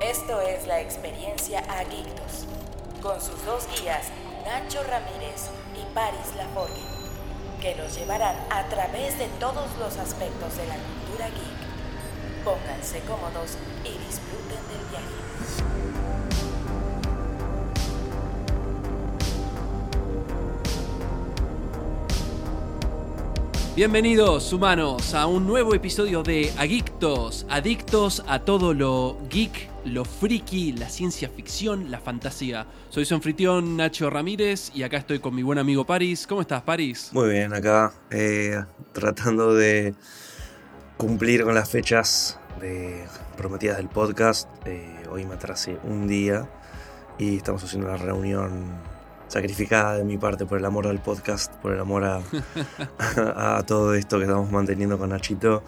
Esto es la experiencia Agictos, con sus dos guías, Nacho Ramírez y Paris Laforgue, que los llevarán a través de todos los aspectos de la cultura geek. Pónganse cómodos y disfruten del viaje. Bienvenidos humanos a un nuevo episodio de Adictos, adictos a todo lo geek, lo friki, la ciencia ficción, la fantasía. Soy su Nacho Ramírez y acá estoy con mi buen amigo Paris. ¿Cómo estás, Paris? Muy bien, acá eh, tratando de cumplir con las fechas prometidas del podcast. Eh, hoy me atrasé un día y estamos haciendo una reunión sacrificada de mi parte por el amor al podcast, por el amor a, a, todo esto que estamos manteniendo con Nachito.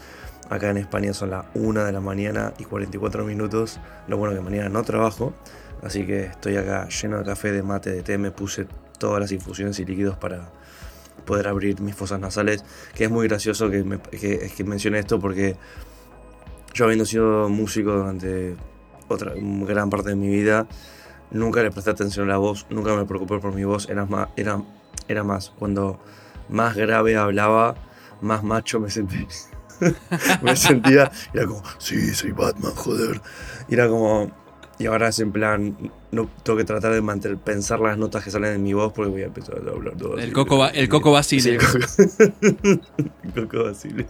Acá en España son las 1 de la mañana y 44 minutos. Lo bueno que mañana no trabajo, así que estoy acá lleno de café, de mate, de té. Me puse todas las infusiones y líquidos para poder abrir mis fosas nasales. Que es muy gracioso que, me, que, que mencione esto porque yo habiendo sido músico durante otra gran parte de mi vida, nunca le presté atención a la voz, nunca me preocupé por mi voz, era más, era, era más, cuando más grave hablaba, más macho me sentía. me sentía, era como, sí, soy Batman, joder. Y era como, y ahora es en plan, no tengo que tratar de mantener, pensar las notas que salen de mi voz porque voy a empezar a hablar todo El así. Coco, ba- el Coco Basile. Sí, el Coco, el Coco Basile.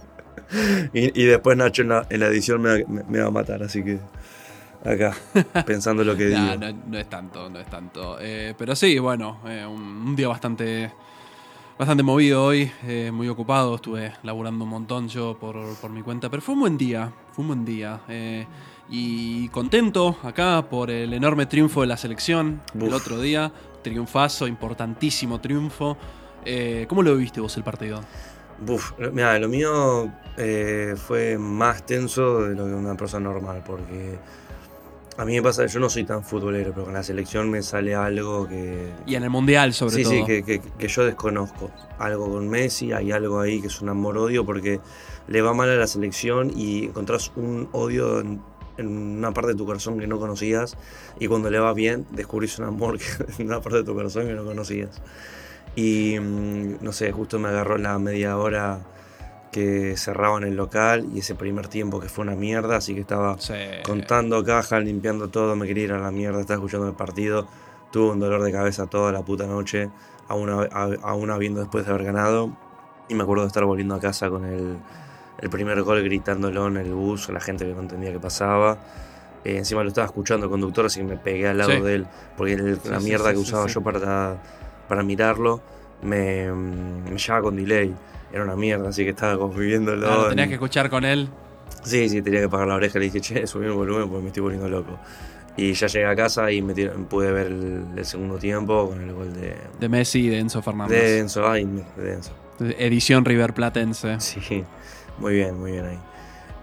Y, y después Nacho en la, en la edición me, va- me- me va a matar, así que acá, pensando lo que digo. Nah, no, no es tanto, no es tanto. Eh, pero sí, bueno, eh, un, un día bastante bastante movido hoy, eh, muy ocupado, estuve laburando un montón yo por, por mi cuenta, pero fue un buen día, fue un buen día. eh, y contento acá por el enorme triunfo de la selección el Uf. otro día, triunfazo, importantísimo triunfo. Eh, ¿Cómo lo viste vos el partido? Buf, mira, lo mío eh, fue más tenso de lo que una persona normal, porque a mí me pasa, yo no soy tan futbolero, pero con la selección me sale algo que... Y en el Mundial sobre sí, todo. sí, que, que- que yo desconozco. Algo con Messi, hay algo ahí que es un amor-odio, porque le va mal a la selección y encontrás un odio en, en una parte de tu corazón que no conocías, y cuando le va bien, descubrís un amor en una parte de tu corazón que no conocías. Y mm, no sé, justo me agarró la media hora que cerraban el local y ese primer tiempo que fue una mierda, así que estaba Sí. contando cajas, limpiando todo, me quería ir a la mierda, estaba escuchando el partido, tuve un dolor de cabeza toda la puta noche, aún, habiendo después de haber ganado, y me acuerdo de estar volviendo a casa con el, el primer gol gritándolo en el bus, a la gente que no entendía qué pasaba. Eh, encima lo estaba escuchando el conductor, así que me pegué al lado Sí. de él, porque el- Sí, la mierda que usaba yo para, para mirarlo me, me llevaba con delay. Era una mierda, así que estaba como viviéndolo. Ah, lo en- tenías que escuchar con él. Sí, sí, tenía que pagar la oreja. Le dije, che, subí el volumen porque me estoy volviendo loco. Y ya llegué a casa y me pude ver el, el segundo tiempo con el gol de, De Messi y de Enzo Fernández. de Enzo. Ay, de Enzo. Edición River Platense. Sí, muy bien, muy bien ahí.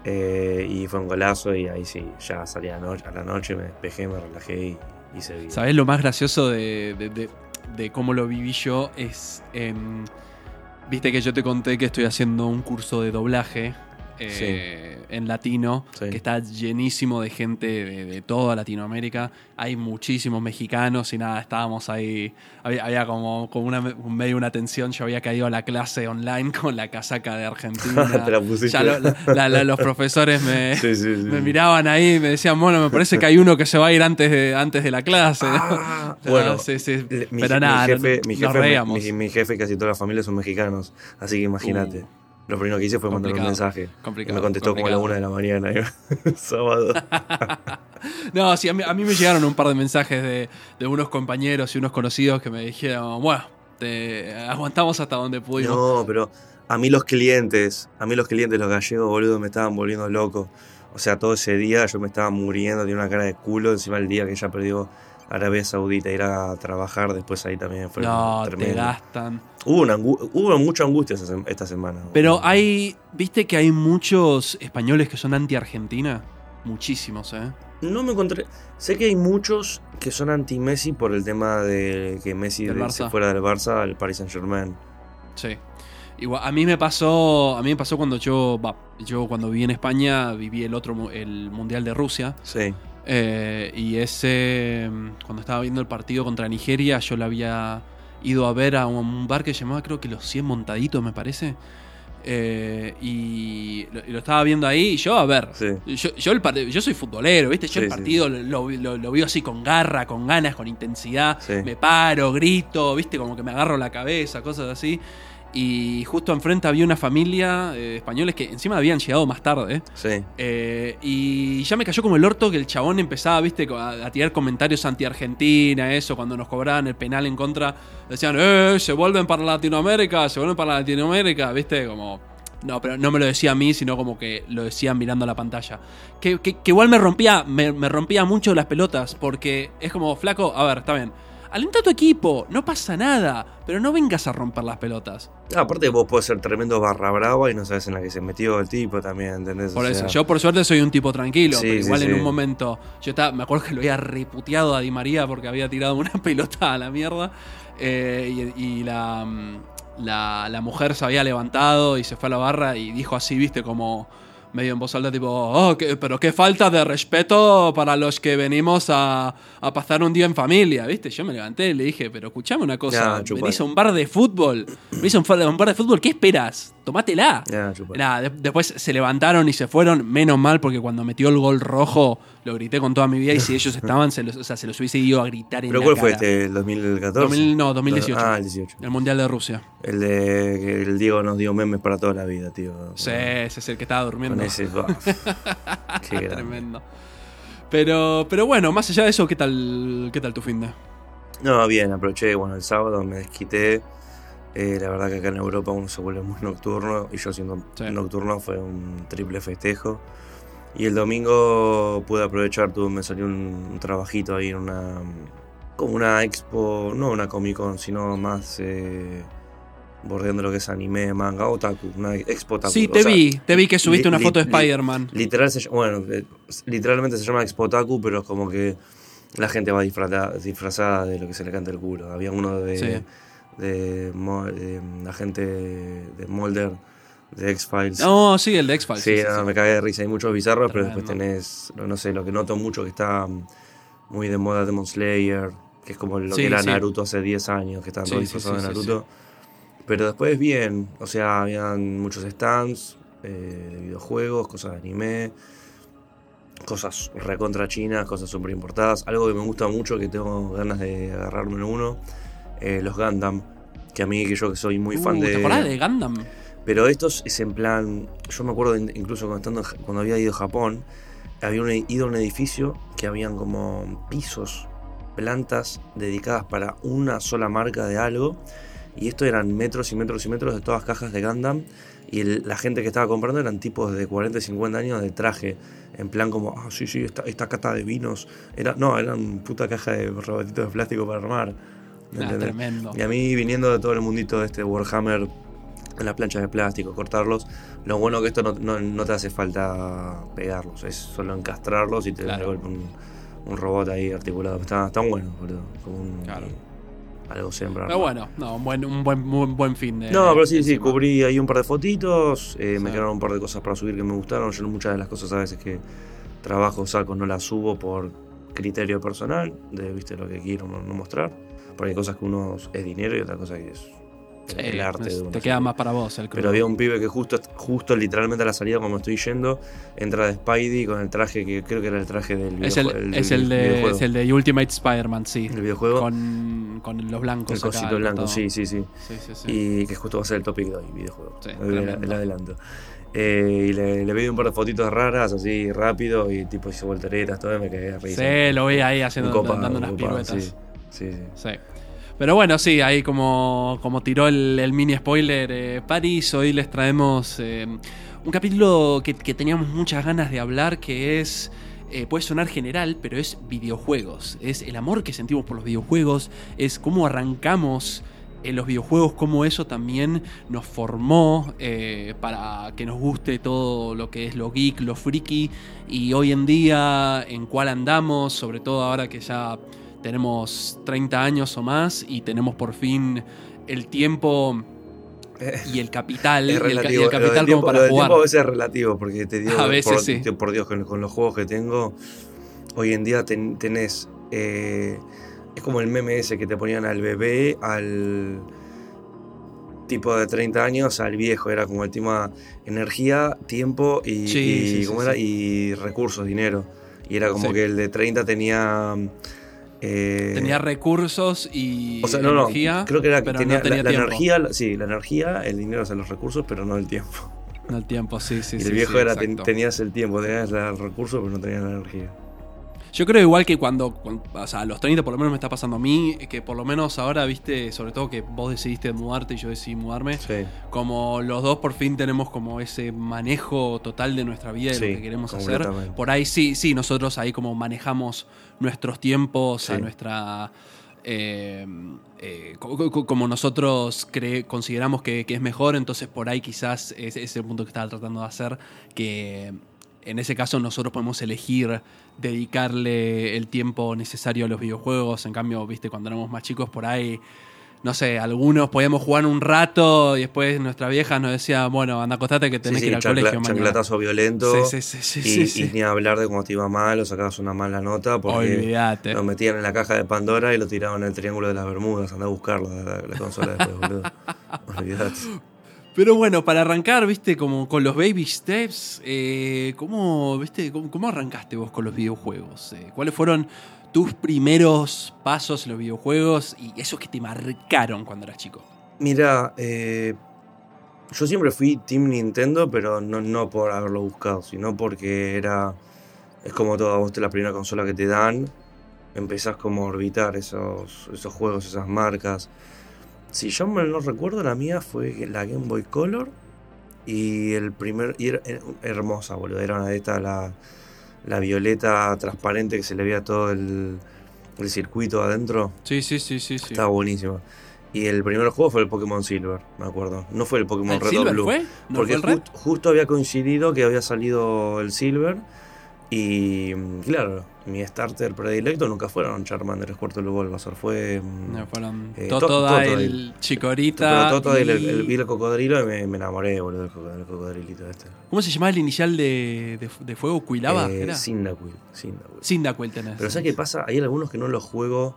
Eh, y fue un golazo y ahí sí, ya salí a, la noche- a la noche, me despejé, me relajé y, y seguí. ¿Sabés lo más gracioso de, de- de- de cómo lo viví yo? Es. em, Viste que yo te conté que estoy haciendo un curso de doblaje eh, en latino, Sí. que está llenísimo de gente de, de toda Latinoamérica. Hay muchísimos mexicanos y nada, estábamos ahí. Había, había como, como una, medio una tensión. Yo había caído a la clase online con la casaca de Argentina. Te la pusiste. Ya lo- la- la- los profesores me, Sí, miraban ahí y me decían, bueno, me parece que hay uno que se va a ir antes de, antes de la clase. Ah, bueno, Mi, Pero mi nada, jefe, no- mi, nos jefe, reíamos. mi, mi jefe casi toda la familia son mexicanos, así que imagínate. Uh, Lo primero que hice fue mandar un mensaje. Y complicado, me contestó como a la una de la mañana, sábado. No, sí, a mí, a mí me llegaron un par de mensajes de, de unos compañeros y unos conocidos que me dijeron, bueno, te aguantamos hasta donde pudimos. No, pero a mí los clientes, a mí los clientes, los gallegos, boludo, me estaban volviendo loco. O sea, todo ese día yo me estaba muriendo, tenía una cara de culo. Encima el día que ella perdió Arabia Saudita, ir a trabajar, después ahí también fue No, te gastan. Hubo, una angu- hubo mucha angustia esta semana. Pero hay, viste que hay muchos españoles que son anti-Argentina. Muchísimos, ¿eh? No me encontré. Sé que hay muchos que son anti-Messi por el tema de que Messi se fuera del Barça al Paris Saint Germain. Sí. Igual, a mí me pasó, a mí me pasó cuando yo, va, yo cuando viví en España viví el otro, el mundial de Rusia Sí. Eh, y ese, mm, cuando estaba viendo el partido contra Nigeria, yo lo había ido a ver a un bar que se llamaba creo que los 100 montaditos me parece. Eh, y, lo, y lo estaba viendo ahí y yo a ver, Sí. yo, yo, el yo soy futbolero, ¿viste? Yo Sí, el sí. partido lo, lo, lo veo así con garra, con ganas, con intensidad. Me paro, grito, ¿viste? Como que me agarro la cabeza, cosas así. Y justo enfrente había una familia de españoles que encima habían llegado más tarde. Sí. Eh, y ya me cayó como el orto que el chabón empezaba, viste, a, a tirar comentarios anti-Argentina, eso, cuando nos cobraban el penal en contra. Decían, eh, se vuelven para Latinoamérica, se vuelven para Latinoamérica, viste, como. No, pero no me lo decía a mí, sino como que lo decían mirando la pantalla. Que, que- que igual me rompía, me, me rompía mucho las pelotas, porque es como, flaco, a ver, está bien. Alenta a tu equipo, no pasa nada, pero no vengas a romper las pelotas. Ah, aparte vos podés ser tremendo barra brava y no sabes en la que se metió el tipo también, ¿entendés? Por O eso, sea, yo por suerte soy un tipo tranquilo, Sí, pero sí, igual en sí. un momento, yo estaba, me acuerdo que lo había reputeado a Di María porque había tirado una pelota a la mierda eh, y, y la, mm, la, la mujer se había levantado y se fue a la barra y dijo así, viste, como medio en voz alta, tipo, oh, que- pero qué falta de respeto para los que venimos a, a pasar un día en familia, viste. Yo me levanté y le dije, pero escuchame una cosa, Ya, venís a un bar de fútbol, venís a un, fa- a un bar de fútbol, ¿qué esperas? Tomátela. De- después se levantaron y se fueron, menos mal, porque cuando metió el gol rojo lo grité con toda mi vida y si ellos estaban, se los, o sea, se los hubiese ido a gritar en ¿Pero la cuál fue este? ¿El 2014? 2000 no, 2018. Ah, el 18. El Mundial de Rusia. El de que el Diego nos dio memes para toda la vida, tío. Sí, ese es el que estaba durmiendo. Con ese. Qué. Tremendo. Pero, pero bueno, más allá de eso, ¿qué tal, qué tal tu fin de? No, bien, aproveché, bueno, el sábado me desquité. Eh, la verdad que acá en Europa uno se vuelve muy nocturno y yo siendo Sí. nocturno fue un triple festejo. Y el domingo pude aprovechar, tuve, me salió un, un trabajito ahí en una, como una expo, no una Comic Con, sino más eh, bordeando lo que es anime, manga, otaku, una expo otaku. Sí, O te sea, vi, te vi que subiste li- una foto de Spider-Man. Literal se bueno, eh, literalmente se llama Expo Otaku, pero es como que la gente va disfrazada, disfrazada de lo que se le canta el culo. Había uno de, Sí. De, de la gente de Molder, de X-Files. No, sí, el de X-Files. sí, sí, sí, no, sí. me cagué de risa. Hay muchos bizarros, pero después tenés, no, sé, lo que noto mucho que está mm, muy de moda Demon Slayer, que es como lo Sí, que era. Naruto hace 10 años, que Sí, todos disfrazados de Naruto. Pero después bien, o sea, habían muchos stands eh, de videojuegos, cosas de anime, cosas recontra chinas, cosas súper importadas. Algo que me gusta mucho, que tengo ganas de agarrarme en uno, eh, los Gundam. Que a mí, que yo que soy muy fan Uh, de... ¿Te acordás de Gundam? Pero estos es en plan. Yo me acuerdo in- incluso cuando, cuando había ido a Japón, había un- ido a un edificio que habían como pisos, plantas dedicadas para una sola marca de algo. Y esto eran metros y metros y metros de todas cajas de Gundam. Y el- la gente que estaba comprando eran tipos de 40 y 50 años de traje. En plan como, ah, sí, sí, esta, esta cata de vinos. Era, no, eran puta caja de robotitos de plástico para armar. ¿Me Ah, tremendo. Y a mí, viniendo de todo el mundito de este Warhammer, en las planchas de plástico, cortarlos, lo bueno que esto no, no- no te hace falta pegarlos, es solo encastrarlos y te da Claro. golpe un, un robot ahí articulado. Está, está bueno, boludo. Como un, Claro. algo siempre. Pero bueno, no, un buen, un buen, un buen fin de. No, pero sí, sí, cubrí ahí un par de fotitos, eh, me quedaron un par de cosas para subir que me gustaron. Yo muchas de las cosas a veces que trabajo, saco, no las subo por criterio personal, de viste lo que quiero no mostrar. Porque hay cosas que uno es dinero y otra cosa que es Sí, el arte es- de te queda más para vos el Pero crudo. había un pibe que justo, justo literalmente a la salida, como estoy yendo, entra de Spidey con el traje que creo que era el traje del Es el, es el, de, videojuego. es el de Ultimate Spider-Man, sí. El videojuego. Con, con los blancos. el acá cosito al blanco, sí, sí, sí. Sí, sí, sí. Y que justo va a ser el topic de hoy, videojuego. Sí, el, adelanto. Eh, y le, le pedí un par de fotitos raras, así rápido, y tipo hizo volteretas, todo, y me de risa. Sí, lo vi ahí haciendo, copado, dando unas piruetas. Sí, sí. Pero bueno, sí, ahí como, como tiró el, mini spoiler eh, Paris, hoy les traemos eh, un capítulo que, que teníamos muchas ganas de hablar, que es, eh, puede sonar general, pero es videojuegos. Es el amor que sentimos por los videojuegos, es cómo arrancamos en los videojuegos, cómo eso también nos formó eh, para que nos guste todo lo que es lo geek, lo friki, y hoy en día en cuál andamos, sobre todo ahora que ya tenemos 30 años o más y tenemos por fin el tiempo y el capital, Es y el, y. Lo capital tiempo, como lo para del jugar. tiempo a veces es relativo, porque te digo, A veces por, sí. te- por Dios, con, con los juegos que tengo, hoy en día ten- tenés. eh, es como el meme ese que te ponían al bebé, al tipo de 30 años, al viejo. Era como el tema energía, tiempo y, Sí, y- sí, sí, ¿cómo era? sí. y recursos, dinero. Y era como que el de 30 tenía. Eh, Tenía recursos y o sea, no, no, energía. creo que era que pero tenía, no tenía la, energía, sí, la energía, el dinero, o sea, los recursos, pero no el tiempo. No el tiempo, sí, sí, y sí. el viejo sí, era, ten- tenías el tiempo, tenías el recurso, pero no tenías la energía. Yo creo igual que cuando, cuando- o sea, a los 30 por lo menos me está pasando a mí, que por lo menos ahora, viste, sobre todo que vos decidiste mudarte y yo decidí mudarme, Sí, como los dos por fin tenemos como ese manejo total de nuestra vida y de Sí, lo que queremos hacer. Por ahí sí, sí, nosotros ahí como manejamos nuestros tiempos, a nuestra... eh, eh, co- co- como nosotros cre- consideramos que, que es mejor, entonces por ahí quizás ese es el punto que estaba tratando de hacer, que en ese caso nosotros podemos elegir dedicarle el tiempo necesario a los videojuegos, en cambio, viste, cuando éramos más chicos por ahí no sé, algunos podíamos jugar un rato y después nuestra vieja nos decía, bueno, anda acostate que tenés sí, que ir al chancla- colegio chanclatazo violento. Sí, sí, sí, sí, y, y ni hablar de cuando te iba mal o sacabas una mala nota porque Olvídate. lo metían en la caja de Pandora y lo tiraban en el Triángulo de las Bermudas. Anda a buscarlo, la- la consola después, boludo. Olvídate. Pero bueno, para arrancar, viste, como con los baby steps, eh, ¿cómo, viste, cómo, arrancaste vos con los videojuegos? Eh, ¿Cuáles fueron tus primeros pasos en los videojuegos y esos que te marcaron cuando eras chico? Mira, eh, yo siempre fui Team Nintendo, pero no, no por haberlo buscado, sino porque era. Es como toda vos, la primera consola que te dan, empezás como a orbitar esos, esos juegos, esas marcas. Si yo me no recuerdo, la mía fue la Game Boy Color y el primer. Y era, hermosa, boludo. Era una de estas, la, la violeta transparente que se le veía todo el, el circuito adentro. Sí, sí, sí, sí. sí. Estaba buenísimo. Y el primer juego fue el Pokémon Silver, me acuerdo. No fue el Pokémon ¿El Red o Blue. fue? ¿No porque fue el Red? justo había coincidido que había salido el Silver. Y mm, claro, mi starter predilecto nunca fueron Charmander, Squirtle Bulbasaur. Fue. mm, No, fueron Eh, Totodile, To- el Chikorita. pero el, y- el- vi el cocodrilo y me, me enamoré, boludo, del coco- del cocodrilito este. ¿Cómo se llamaba el inicial de, de, de fuego? ¿Cuilaba? Eh. Cyndaquil, Cyndaquil. Cyndaquil tenés. Pero ¿sabes qué pasa? Hay algunos que no los juego,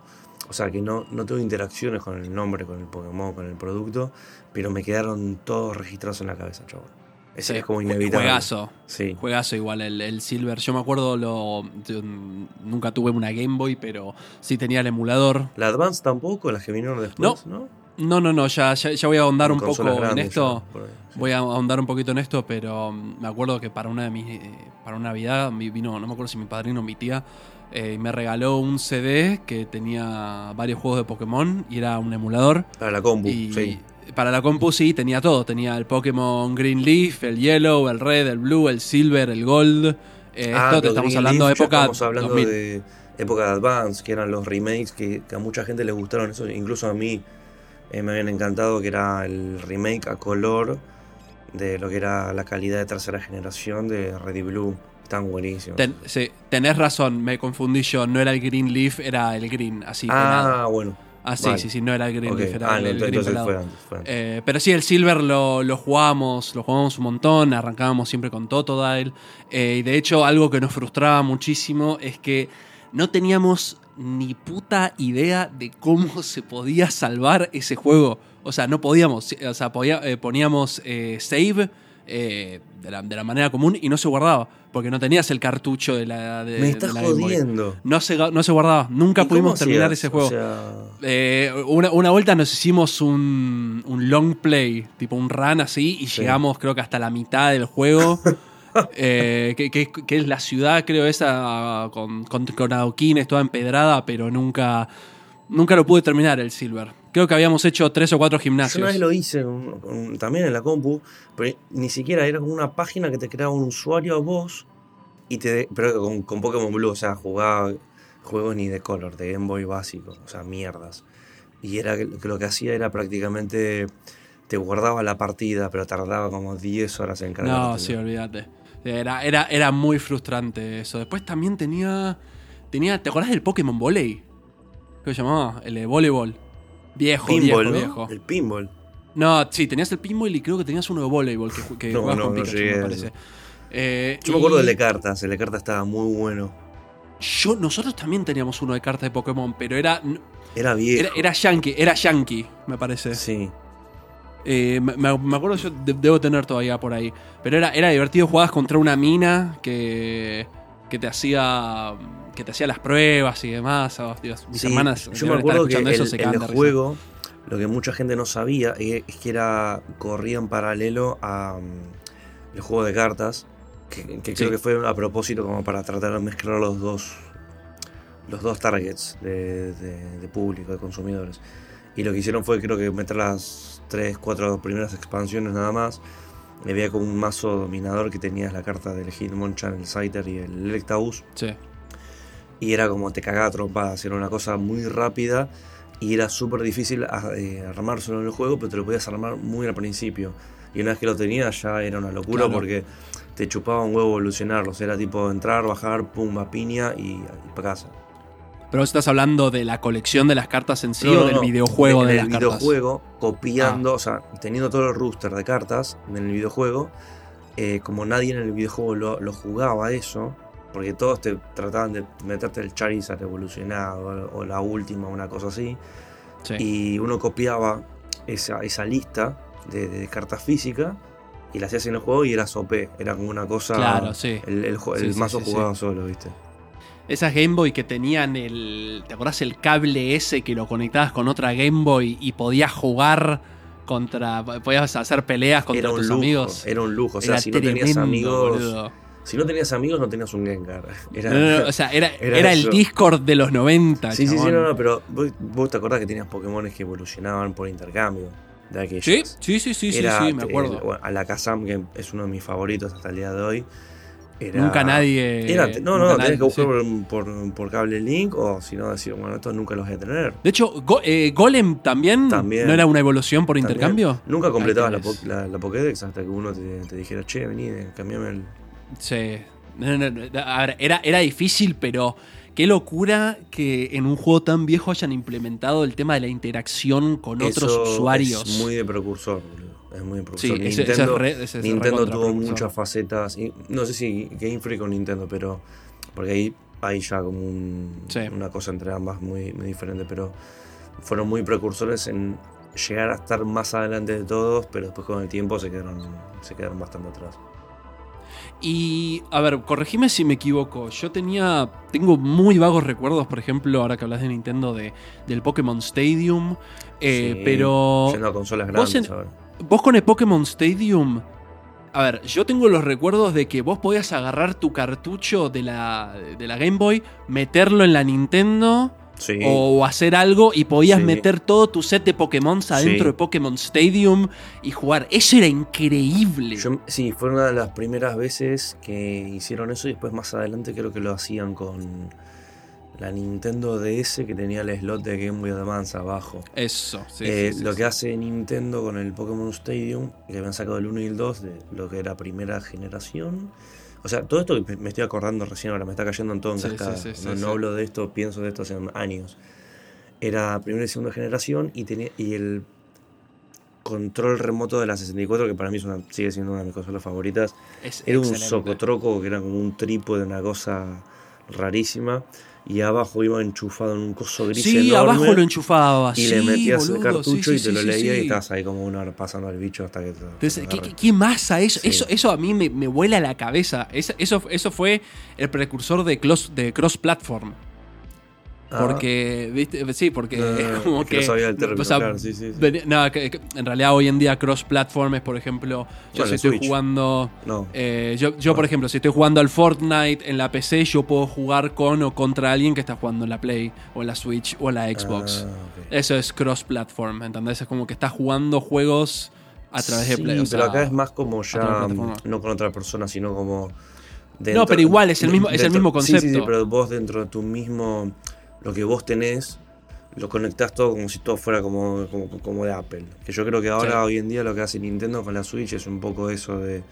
o sea, que no, no tengo interacciones con el nombre, con el Pokémon, con el producto, pero me quedaron todos registrados en la cabeza, chaval. Es, Sí, es como inevitable. Juegazo. Sí. Juegazo igual el, el Silver. Yo me acuerdo, lo, yo, nunca tuve una Game Boy, pero sí tenía el emulador. La Advance tampoco, las que vinieron después, ¿no? No, no, no, ya, ya, ya voy a ahondar un poco en esto. ya, por ahí, sí. Voy a ahondar un poquito en esto, pero mm, me acuerdo que para una de mis. eh, para una Navidad vino, no me acuerdo si mi padrino o mi tía, eh, me regaló un CD que tenía varios juegos de Pokémon y era un emulador. Para la compu, Y sí. Para la compu sí, tenía todo. Tenía el Pokémon Green Leaf, el Yellow, el Red, el Blue, el Silver, el Gold. Eh, Ah, esto te estamos Green hablando de Leaf época Estamos hablando 2000. de época de Advance, que eran los remakes que, que a mucha gente le gustaron. Eso, incluso a mí eh, me habían encantado, que era el remake a color de lo que era la calidad de tercera generación de Red y Blue. Están buenísimos. Ten- sí, tenés razón, me confundí yo. No era el Green Leaf, era el Green, así ah, pelado. bueno. Ah, sí, vale. sí, sí, no era el Green ok. Leaf, era Ah, el, Green entonces fue antes. Fue antes. Eh, pero sí, el Silver lo, lo jugábamos, lo jugábamos un montón, arrancábamos siempre con Totodile. Eh, y de hecho, algo que nos frustraba muchísimo es que no teníamos ni puta idea de cómo se podía salvar ese juego. O sea, no podíamos, o sea, podía- eh, poníamos eh, save de, la, de la manera común y no se guardaba, porque no tenías el cartucho de la de, Me estás de la jodiendo. No se, no se guardaba, nunca ¿Y cómo pudimos terminar hacías? ese juego. O sea, Eh, una, una vuelta nos hicimos un, un long play, tipo un run así, y Sí. llegamos creo que hasta la mitad del juego. eh, que, que- que es la ciudad, creo, esa con, con, con adoquines, toda empedrada, pero nunca, nunca lo pude terminar el Silver. Creo que habíamos hecho tres o cuatro Yo gimnasios. una vez lo hice también en la compu, pero ni siquiera era como una página que te creaba un usuario a vos, y te, pero con, con Pokémon Blue, o sea, jugaba juegos ni de color, de Game Boy básico, o sea, mierdas. Y era que lo que hacía era prácticamente te guardaba la partida, pero tardaba como 10 horas en cargar. No, sí, olvídate. Era, era, era muy frustrante eso. Después también tenía. tenía ¿Te acordás del Pokémon Volley? ¿Qué se llamaba? El de voleibol. Viejo, Pinball, viejo, ¿no? viejo. El pinball. No, sí, tenías el pinball y creo que tenías uno de voleibol que, que No, jugabas no, con no Pikachu, llegué me parece. Eh, Yo me acuerdo del de cartas, el de cartas estaba muy bueno. Yo, nosotros también teníamos uno de cartas de Pokémon, pero era, Era viejo. era, era yankee, era yankee, me parece. Sí. Eh, me, me- me acuerdo, yo de- debo tener todavía por ahí. Pero era, era divertido, jugabas contra una mina que, que te hacía que te hacía las pruebas y demás. Mis Sí, hermanas yo me acuerdo que el, eso, se cagan el juego, lo que mucha gente no sabía eh, es que era corría en paralelo a mm, el juego de cartas, que, que creo que fue a propósito como para tratar de mezclar los dos los dos targets de, de- de público, de consumidores. Y lo que hicieron fue creo que meter las tres, cuatro primeras expansiones nada más. Y había como un mazo dominador que tenías la carta del Hitmonchan, el Scyther y el Electabuzz. Sí. Y era como te cagaba trompadas, era una cosa muy rápida y era súper difícil a- eh, armárselo en el juego, pero te lo podías armar muy al principio. Y una vez que lo tenías ya era una locura Claro. porque te chupaba un huevo evolucionarlos. Era tipo entrar, bajar, pumba, piña y, y para casa. Pero estás hablando de la colección de las cartas en sí No, o no, del no. videojuego en de el las cartas. Ah. videojuego, copiando, o sea, teniendo todo el rooster de cartas en el videojuego, eh, como nadie en el videojuego lo, lo jugaba eso, porque todos te trataban de meterte el Charizard evolucionado o la última, una cosa así, Sí. y uno copiaba esa, esa lista de, de cartas físicas y la hacías en el juego y era OP, era como una cosa... Claro, sí. El, el el sí, mazo sí, jugaba solo, ¿viste? Esas Game Boy que tenían el. ¿Te acordás el cable ese que lo conectabas con otra Game Boy y podías jugar contra. podías hacer peleas contra tus lujo, amigos? era un lujo. O sea, Era si no tenías amigos... boludo. Si no tenías amigos, no tenías un Gengar. Era, No, no, no, o sea, era, Era era, el. Discord de los 90. sí, sí, sí, no, no, pero vos, vos te acordás que tenías Pokémon que evolucionaban por intercambio de aquellos. Sí, sí, sí, sí, sí, Era, sí, me acuerdo. bueno, a la Kazam, que es uno de mis favoritos hasta el día de hoy. Era, Nunca nadie. Era, no, nunca no, nadie- tenés que buscar sí. por, por, por cable link o si no decir, bueno, estos nunca los voy a tener. De hecho, Go- eh, Golem también, También. no era una evolución por También. intercambio. Nunca completabas la, la, la Pokédex hasta que uno te, te dijera, che, vení, cambiame el. Sí. No, no, no, a ver, era, era difícil, pero qué locura que en un juego tan viejo hayan implementado el tema de la interacción con otros usuarios. Es muy de precursor, boludo. Es muy precursor. Sí, ese- ese es Nintendo, re- ese Nintendo tuvo muchas facetas. y no sé si Game Freak o Nintendo, pero. Porque ahí hay ya como un- Sí. una cosa entre ambas muy, muy diferente. Pero fueron muy precursores en llegar a estar más adelante de todos, pero después con el tiempo se quedaron, se quedaron bastante atrás. Y, a ver, corregime si me equivoco. Yo tenía. Tengo muy vagos recuerdos, por ejemplo, ahora que hablas de Nintendo, de, del Pokémon Stadium. eh, Sí, pero. Yendo a consolas grandes en- ahora. Vos con el Pokémon Stadium. A ver, yo tengo los recuerdos de que vos podías agarrar tu cartucho de la, de la Game Boy, meterlo en la Nintendo Sí. o hacer algo y podías Sí. meter todo tu set de Pokémon adentro Sí. de Pokémon Stadium y jugar. Eso era increíble. Yo- sí, fue una de las primeras veces que hicieron eso y después más adelante creo que lo hacían con la Nintendo DS que tenía el slot de Game Boy Advance abajo. Eso, sí, Eh, sí, sí, lo sí. que hace Nintendo con el Pokémon Stadium, que habían sacado el 1 y el 2 de lo que era primera generación. O sea, todo esto que me estoy acordando recién ahora, me está cayendo en todo en cascada. no, hablo de esto, pienso de esto hace años. Era primera y segunda generación y tenía y el control remoto de la 64, que para mí es una- sigue siendo una de mis consolas favoritas, Es era un socotroco que era como un trípode, una cosa rarísima. Y abajo iba enchufado en un coso gris Sí, enorme. abajo lo enchufaba. Y sí, le metías el cartucho sí, y te lo leía y estabas ahí como una hora pasando al bicho hasta que te. Entonces, ¿qué, qué- qué masa eso? Eso? Eso a mí me, me vuela la cabeza. Eso, eso, eso fue el precursor de cross, de cross platform. Ah, Porque, ¿viste? Sí, porque no, es como es que que. no sabía el término, o sea, claro, sí, sí, sí. venía- no, que- que en realidad hoy en día cross platform es, por ejemplo, yo Bueno, si estoy Switch. jugando. No. eh, yo, yo, por ejemplo, si estoy jugando al Fortnite en la PC, yo puedo jugar con o contra alguien que está jugando en la Play, o en la Switch, o en la Xbox. Ah, ok. Eso es cross-platform, ¿entendés? Es como que estás jugando juegos a través de Play. o pero acá es más como ya. plataforma. No con otra persona, sino como. No, pero igual, es el mismo- es el mismo Sí, sí, sí, concepto. pero vos dentro de tu mismo. Lo que vos tenés, lo conectás todo como si todo fuera como, como, como de Apple. Que yo creo que ahora, Sí. hoy en día, lo que hace Nintendo con la Switch es un poco eso de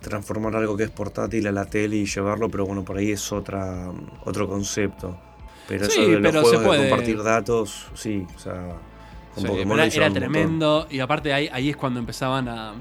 transformar algo que es portátil a la tele y llevarlo, pero bueno, por ahí es otra otro concepto. Pero Sí, eso de los pero se juegos de compartir datos, sí, o sea. Con Sí, Pokémon era, era tremendo. Y aparte ahí, ahí es cuando empezaban a,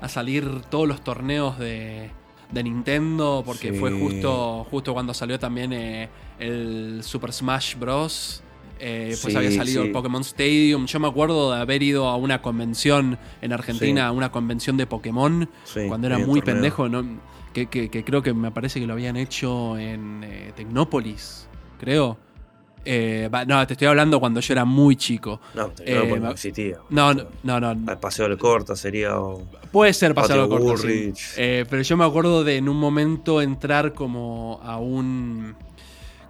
a salir todos los torneos de, de Nintendo. Porque Sí. fue justo, justo cuando salió también eh, el Super Smash Bros. Eh, después Sí, había salido sí. el Pokémon Stadium. Yo me acuerdo de haber ido a una convención en Argentina, a una convención de Pokémon, cuando era muy torneo. pendejo. ¿no? Que, que- que creo que me parece que lo habían hecho en eh, Tecnópolis, creo. Eh, no, te estoy hablando cuando yo era muy chico. No, Tecnópolis Eh, existía. No, no, no, no. Al Paseo del Corta sería. o- Puede ser corto, sí. Bullrich. Eh, pero yo me acuerdo de en un momento entrar como a un.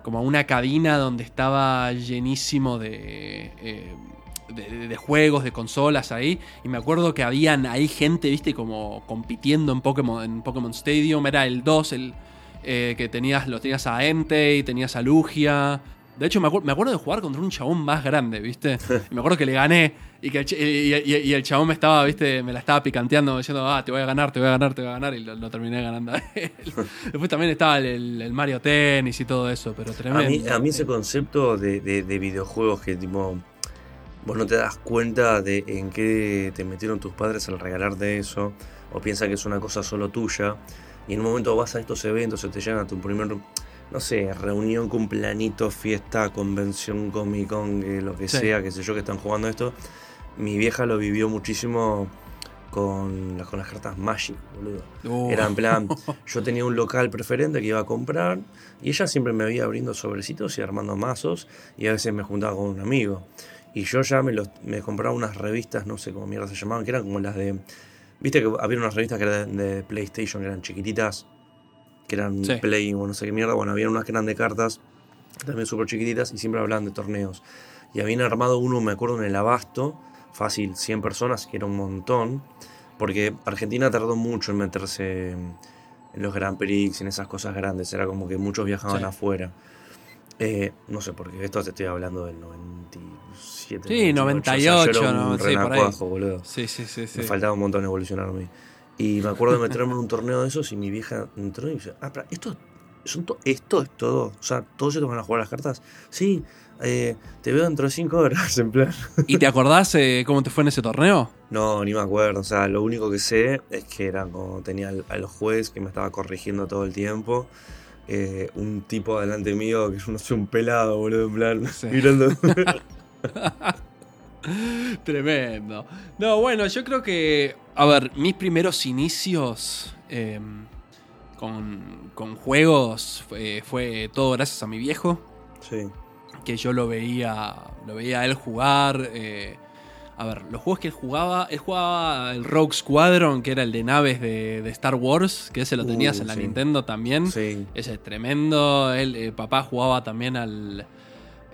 como a una cabina donde estaba llenísimo de. eh, de, de- de juegos, de consolas ahí. Y me acuerdo que habían ahí gente, viste, como compitiendo en Pokémon, en Pokémon Stadium. Era el 2, el. eh, que tenías, lo tenías a Entei, tenías a Lugia. De hecho, me, acuer- me acuerdo de jugar contra un chabón más grande, ¿viste? Y me acuerdo que le gané y que el, y, y- y el chabón me estaba, ¿viste? Me la estaba picanteando diciendo, ah, te voy a ganar, te voy a ganar, te voy a ganar. Y lo, lo terminé ganando a él. Después también estaba el, Mario Tennis y todo eso, pero A tremendo. mí, a mí ese concepto de, de- de videojuegos que tipo vos no te das cuenta de en qué te metieron tus padres al regalarte eso o piensas que es una cosa solo tuya y en un momento vas a estos eventos se te llegan a tu primer no sé reunión cumplanito fiesta convención comic con eh, lo que Sí. sea que sé yo que están jugando esto mi vieja lo vivió muchísimo con, las- con las cartas Magic boludo Uh, era en plan, yo tenía un local preferente que iba a comprar y ella siempre me veía abriendo sobrecitos y armando mazos y a veces me juntaba con un amigo. Y yo ya me, los, me compraba unas revistas, no sé cómo mierda se llamaban, que eran como las de... Viste que había unas revistas que eran de, de PlayStation, que eran chiquititas, que eran Sí. Play o no sé qué mierda. Bueno, había unas que eran de cartas, también súper chiquititas y siempre hablaban de torneos. Y habían armado uno, me acuerdo, en el Abasto, fácil, 100 personas, que era un montón. Porque Argentina tardó mucho en meterse en los Grand Prix, en esas cosas grandes. Era como que muchos viajaban Sí. afuera. Eh, no sé, porque esto te estoy hablando del 97. Sí, 98, o sea, yo 98, era un ¿no? Sí, por ahí. boludo. Sí, sí, sí. sí. Me faltaba un montón evolucionar a mí. Y me acuerdo de meterme en un torneo de esos y mi vieja entró y dice, ah, pero esto, son to- esto es todo. O sea, todos estos van a jugar las cartas. Sí, eh, te veo dentro de cinco horas, en plan. ¿Y te acordás eh, cómo te fue en ese torneo? No, ni me acuerdo. O sea, lo único que sé es que era como tenía al, al juez que me estaba corrigiendo todo el tiempo. eh, un tipo delante mío que no sé, un pelado, boludo, en plan, Sí. mirando. Tremendo. No, bueno, yo creo que. A ver, mis primeros inicios eh, con, con juegos fue, fue todo gracias a mi viejo. sí. Que yo lo veía. Lo veía a él jugar. eh, a ver, los juegos que él jugaba. Él jugaba el Rogue Squadron, que era el de naves de, de Star Wars. Que ese lo tenías Uh, en la sí. Nintendo también. Sí. Ese es tremendo. Él, eh, papá jugaba también al.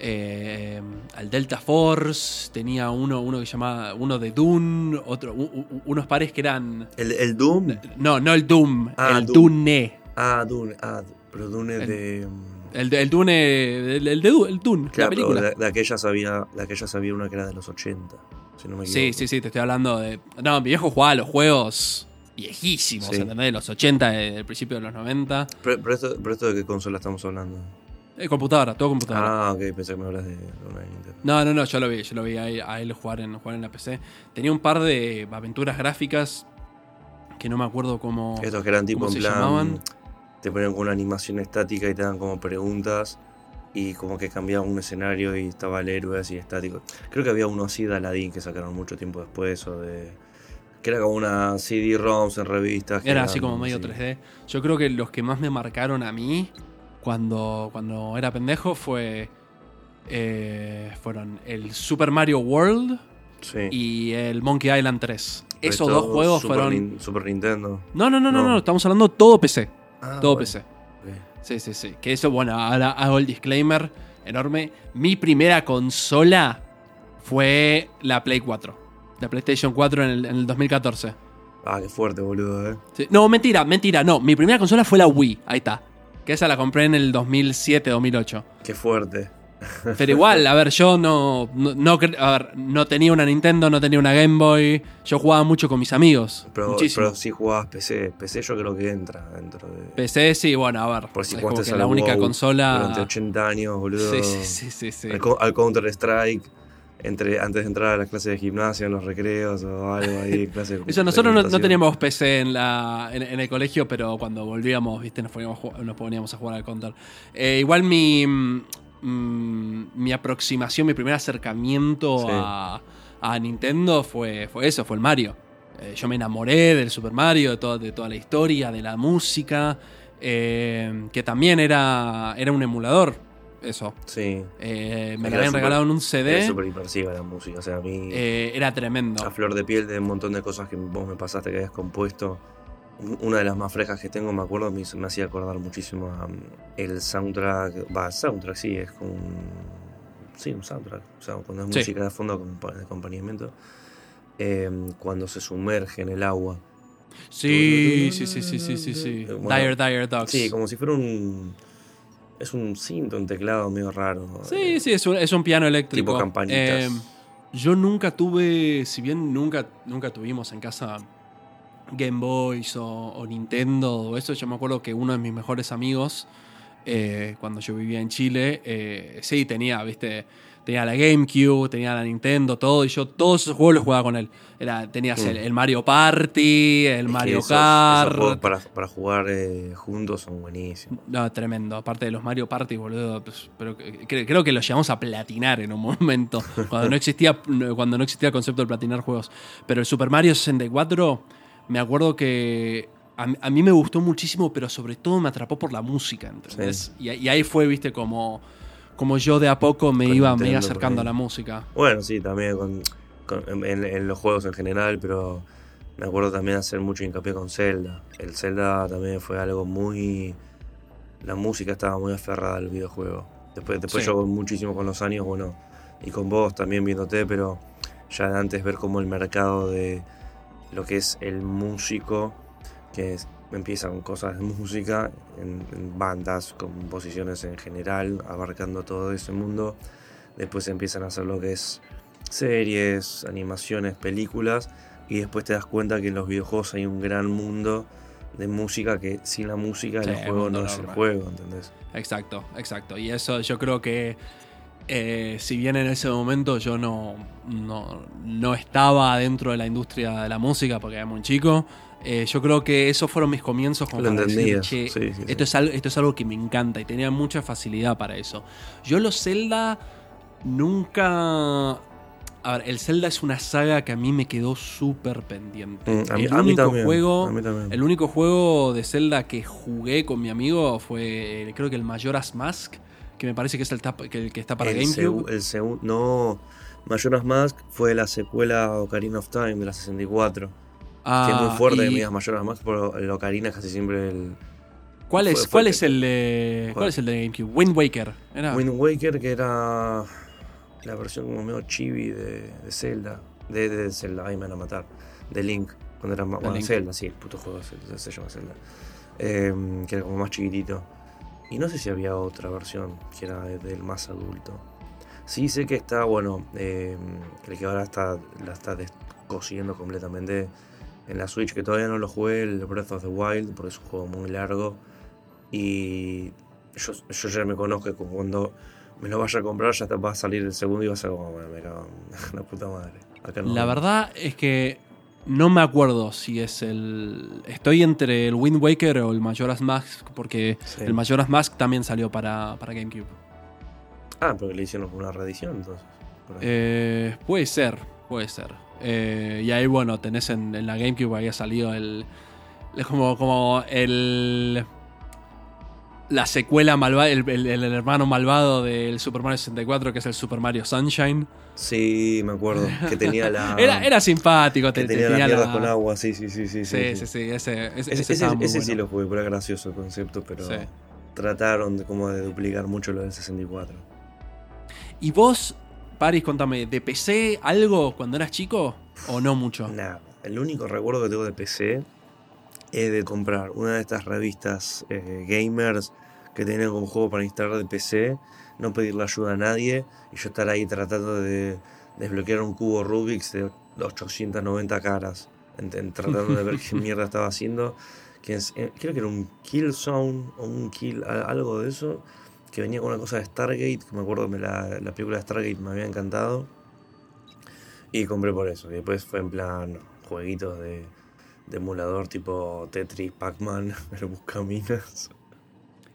Eh, al Delta Force. Tenía uno, uno que llamaba. Uno de Dune. Otro, u- u- unos pares que eran. El, el Doom. No, no el Doom. Ah, el Doom. Dune. Ah, Dune. Ah, pero Dune El- de. El, el Dune. El, el de el Dune, Claro, la pero película. de, de aquellas había, de aquellas había una que era de los 80. Si no me Sí, equivoco. sí, sí, te estoy hablando de. No, mi viejo jugaba a los juegos viejísimos, Sí. ¿entendés? De los 80, del principio de los 90. Pero, pero esto, pero esto de qué consola estamos hablando. Eh, computadora, todo computadora. Ah, ok, pensé que me hablas de una Nintendo. No, no, no, yo lo vi, yo lo vi a él, a él jugar, en, jugar en la PC. Tenía un par de aventuras gráficas que no me acuerdo cómo, Estos que eran tipo ¿cómo en plan. llamaban. Te ponían con una animación estática y te dan como preguntas. Y como que cambiaba un escenario y estaba el héroe así estático. Creo que había uno así de Aladdin que sacaron mucho tiempo después. O de. Que era como una CD-ROMs en revistas. que Era eran, así como medio sí. 3D. Yo creo que los que más me marcaron a mí cuando, cuando era pendejo fue eh, fueron el Super Mario World Sí. y el Monkey Island 3. Pero Esos dos juegos Super fueron... Nin- Super Nintendo. No, no, no, no, No. no, estamos hablando todo PC. Ah, todo bueno, PC. Sí, sí, sí. Que eso, bueno, ahora hago el disclaimer enorme. Mi primera consola fue la Play 4. La PlayStation 4 en el, en el 2014. Ah, qué fuerte, boludo, eh. Sí. No, mentira, mentira. No, mi primera consola fue la Wii. Ahí está. Que esa la compré en el 2007, 2008. Qué fuerte. Pero igual, a ver, yo no, no, no cre- a ver, no tenía una Nintendo, no tenía una Game Boy. Yo jugaba mucho con mis amigos. Pero, muchísimo. pero si jugabas PC. PC yo creo que entra dentro de. PC sí, bueno, a ver. Por si es como jugaste que al la única WoW consola. Durante 80 años, boludo. Sí, sí, sí, sí, sí. Al, co- al Counter Strike. Entre, antes de entrar a las clases de gimnasia, en los recreos o algo ahí. Clases de Eso, nosotros no, no teníamos PC en, la, en, en el colegio, pero cuando volvíamos, viste, nos poníamos, nos poníamos a jugar al Counter. Eh, igual mi, mm, mi aproximación, mi primer acercamiento Sí. a, a Nintendo fue, fue eso, fue el Mario. Eh, yo me enamoré del Super Mario, de, todo- de toda la historia, de la música, eh, que también era, era un emulador, eso. Sí. Eh, me Era lo habían regalado en un Era CD, súper inmersiva la música. O sea, a mí. eh, era tremendo. a flor de piel de un montón de cosas que vos me pasaste que habías compuesto. Un- Una de las más frescas que tengo, me acuerdo, me, hacía acordar muchísimo a um, el soundtrack. Va, soundtrack, sí, es como un. Sí, un soundtrack. O sea, cuando es Sí. música de fondo de acompañamiento. eh, cuando se sumerge en el agua. Sí, sí, sí, sí, sí, sí, sí. Bueno, Dire Dire Dogs. Sí, como si fuera un. Es un cinto, un teclado medio raro. Sí, eh, sí, es un, es un piano eléctrico. Tipo campanitas. Eh, yo nunca tuve, si bien nunca, nunca tuvimos en casa Game Boys o, o Nintendo o eso, yo me acuerdo que uno de mis mejores amigos, eh, cuando yo vivía en Chile, eh, sí, tenía, viste, tenía la GameCube, tenía la Nintendo, todo, y yo todos esos juegos los jugaba con él. Era, tenías el, el Mario Party, el es Mario esos- Kart. esos juegos para, para jugar eh, juntos son buenísimos. No, tremendo. Aparte de los Mario Party, boludo. pues, pero creo que los llevamos a platinar en un momento. Cuando no existía, cuando no existía el concepto de platinar juegos. Pero el Super Mario 64, me acuerdo que a, mí- a mí me gustó muchísimo, pero sobre todo me atrapó por la música, ¿entendés? Y, y ahí fue, viste, como, como yo de a poco me iba, me iba acercando a la música. Bueno, sí, también con, con- en, en los juegos en general, pero me acuerdo también hacer mucho hincapié con Zelda. El Zelda también fue algo muy... La música estaba muy aferrada al videojuego. Después, después Sí. yo muchísimo con los años, bueno, y con vos también viéndote, pero ya de antes ver cómo el mercado de lo que es el músico, que es- empieza con cosas de música, en, en bandas, composiciones en general, abarcando todo ese mundo. Después empiezan a hacer lo que es series, animaciones, películas, y después te das cuenta que en los videojuegos hay un gran mundo de música que sin la música Sí, el juego no es el juego, ¿entendés? Exacto, exacto. Y eso yo creo que, eh, si bien en ese momento yo no, no, no estaba dentro de la industria de la música porque era muy chico, eh, yo creo que esos fueron mis comienzos para decir, entendías, "Che, sí, sí, esto, sí. Es algo, esto es algo que me encanta y tenía mucha facilidad para eso. Yo los Zelda nunca... A ver, el Zelda es una saga que a mí me quedó súper pendiente. Mm, a mí- el único también, juego... El único juego de Zelda que jugué con mi amigo fue, eh, creo que el Majora's Mask, que me parece que es el, que, el que está para el GameCube. el. No. Majora's Mask fue la secuela Ocarina of Time de la 64. Que es muy Ah, fuerte que y me digas Majora's Mask, pero el Ocarina es casi siempre el. ¿Cuál es, fue- cuál que- es el de, ¿Cuál? cuál es el de GameCube? Wind Waker. Era. Wind Waker, que era la versión como medio chibi de, de Zelda. De, de Zelda, ahí me van a matar. De Link, cuando era más. Bueno. Zelda, sí, el puto juego se, se llama Zelda. Eh, que era como más chiquitito. Y no sé si había otra versión que era de- del más adulto. Sí sé que está, bueno, eh, el que ahora está, la está descosiendo completamente en la Switch, que todavía no lo jugué, el Breath of the Wild, porque es un juego muy largo. Y yo, yo ya me conozco que cuando me lo vaya a comprar ya está- va a salir el segundo y va a ser como, bueno, me cago en la puta madre. Acá no. La verdad es que no me acuerdo si es el. Estoy entre el Wind Waker o el Majora's Mask, porque Sí. el Majora's Mask también salió para, para GameCube. Ah, porque le hicieron una reedición entonces. Eh, puede ser, puede ser. Eh, y ahí, bueno, tenés en, en la GameCube había salido el. es como, como el. La secuela malvada, el, el- el hermano malvado del Super Mario 64, que es el Super Mario Sunshine. Sí, me acuerdo. Que tenía la. Era, era simpático, que te- te- tenía, tenía las la- con agua, sí, sí, sí, sí. Sí, sí, sí, ese, ese, sí lo jugué, pero era gracioso el concepto, pero trataron de, como de duplicar mucho lo del 64. ¿Y vos, Paris, contame, de PC algo cuando eras chico o no mucho? Nada, el único recuerdo que tengo de PC es de comprar una de estas revistas eh, gamers que tenían como juego para instalar de PC, no pedirle ayuda a nadie y yo estar ahí tratando de desbloquear un cubo Rubik's de 890 caras, en- en- tratando de ver qué mierda estaba haciendo. Que es- eh, creo que era un Kill Zone o un Kill, algo de eso, que venía con una cosa de Stargate, que me acuerdo que me la, la película de Stargate me había encantado. Y compré por eso. Y después fue en plan jueguitos de, de emulador tipo Tetris, Pac-Man, pero Buscaminas.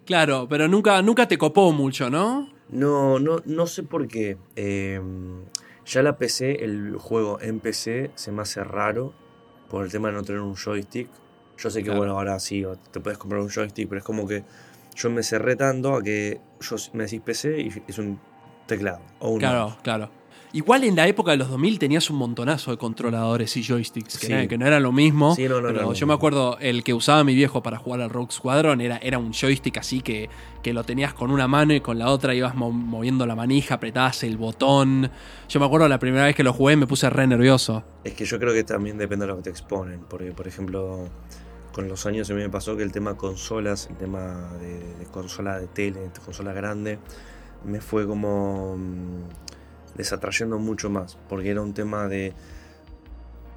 Claro, pero nunca, nunca te copó mucho, ¿no? No, no, no sé por qué. Eh, ya la PC, el juego en PC se me hace raro por el tema de no tener un joystick. Yo sé que, Claro. bueno, ahora sí, te puedes comprar un joystick, pero es como que yo me cerré tanto a que yo me decís PC y es un teclado o un Claro, mouse. claro. Igual en la época de los 2000 tenías un montonazo de controladores y joysticks, que, Sí. no, que no era lo mismo. Sí, no, no pero lo yo me acuerdo, el que usaba mi viejo para jugar al Rogue Squadron era, era un joystick así que, que lo tenías con una mano y con la otra ibas mo- moviendo la manija, apretabas el botón. Yo me acuerdo la primera vez que lo jugué me puse re nervioso. Es que yo creo que también depende de lo que te exponen. Porque, por ejemplo, con los años a mí me pasó que el tema consolas, el tema de, de consola de tele, de consola grande, me fue como mm, desatrayendo mucho más. Porque era un tema de.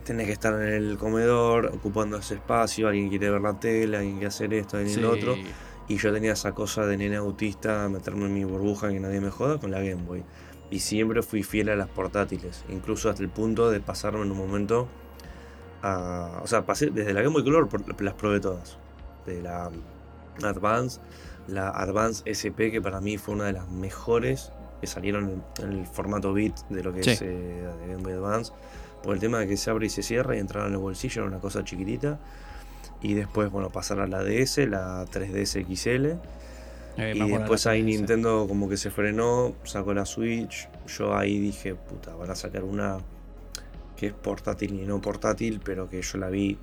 Tenés que estar en el comedor ocupando ese espacio, alguien quiere ver la tele, alguien quiere hacer esto, alguien Sí. lo otro. Y yo tenía esa cosa de nene autista, meterme en mi burbuja que nadie me joda con la Game Boy. Y siempre fui fiel a las portátiles, incluso hasta el punto de pasarme en un momento a... O sea, pasé desde la Game Boy Color, por- las probé todas. De la Advance, la Advance SP, que para mí fue una de las mejores que salieron en, en el formato bit de lo que Sí. es eh, de Game Boy Advance. Por el tema de que se abre y se cierra y entrar en el bolsillo era una cosa chiquitita. Y después, bueno, pasar a la DS, la 3DS XL. Eh, Y después ahí 3DS. Nintendo como que se frenó, sacó la Switch. Yo ahí dije, puta, van a sacar una que es portátil y no portátil, pero que yo la vi,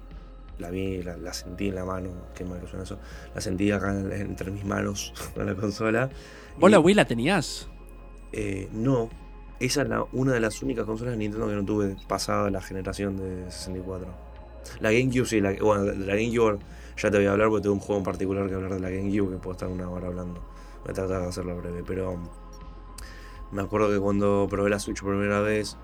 la vi, la, la sentí en la mano, qué mal que suena eso, la sentí acá en- entre mis manos con la consola. ¿Vos Y, la Wii la tenías? eh, no, esa es la- una de las únicas consolas de Nintendo que no tuve pasada la generación de 64. La GameCube sí, la, bueno, de la GameCube ya te voy a hablar porque tengo un juego en particular que hablar de la GameCube que puedo estar una hora hablando. Voy a tratar de hacerlo breve, pero me acuerdo que cuando probé la Switch por primera vez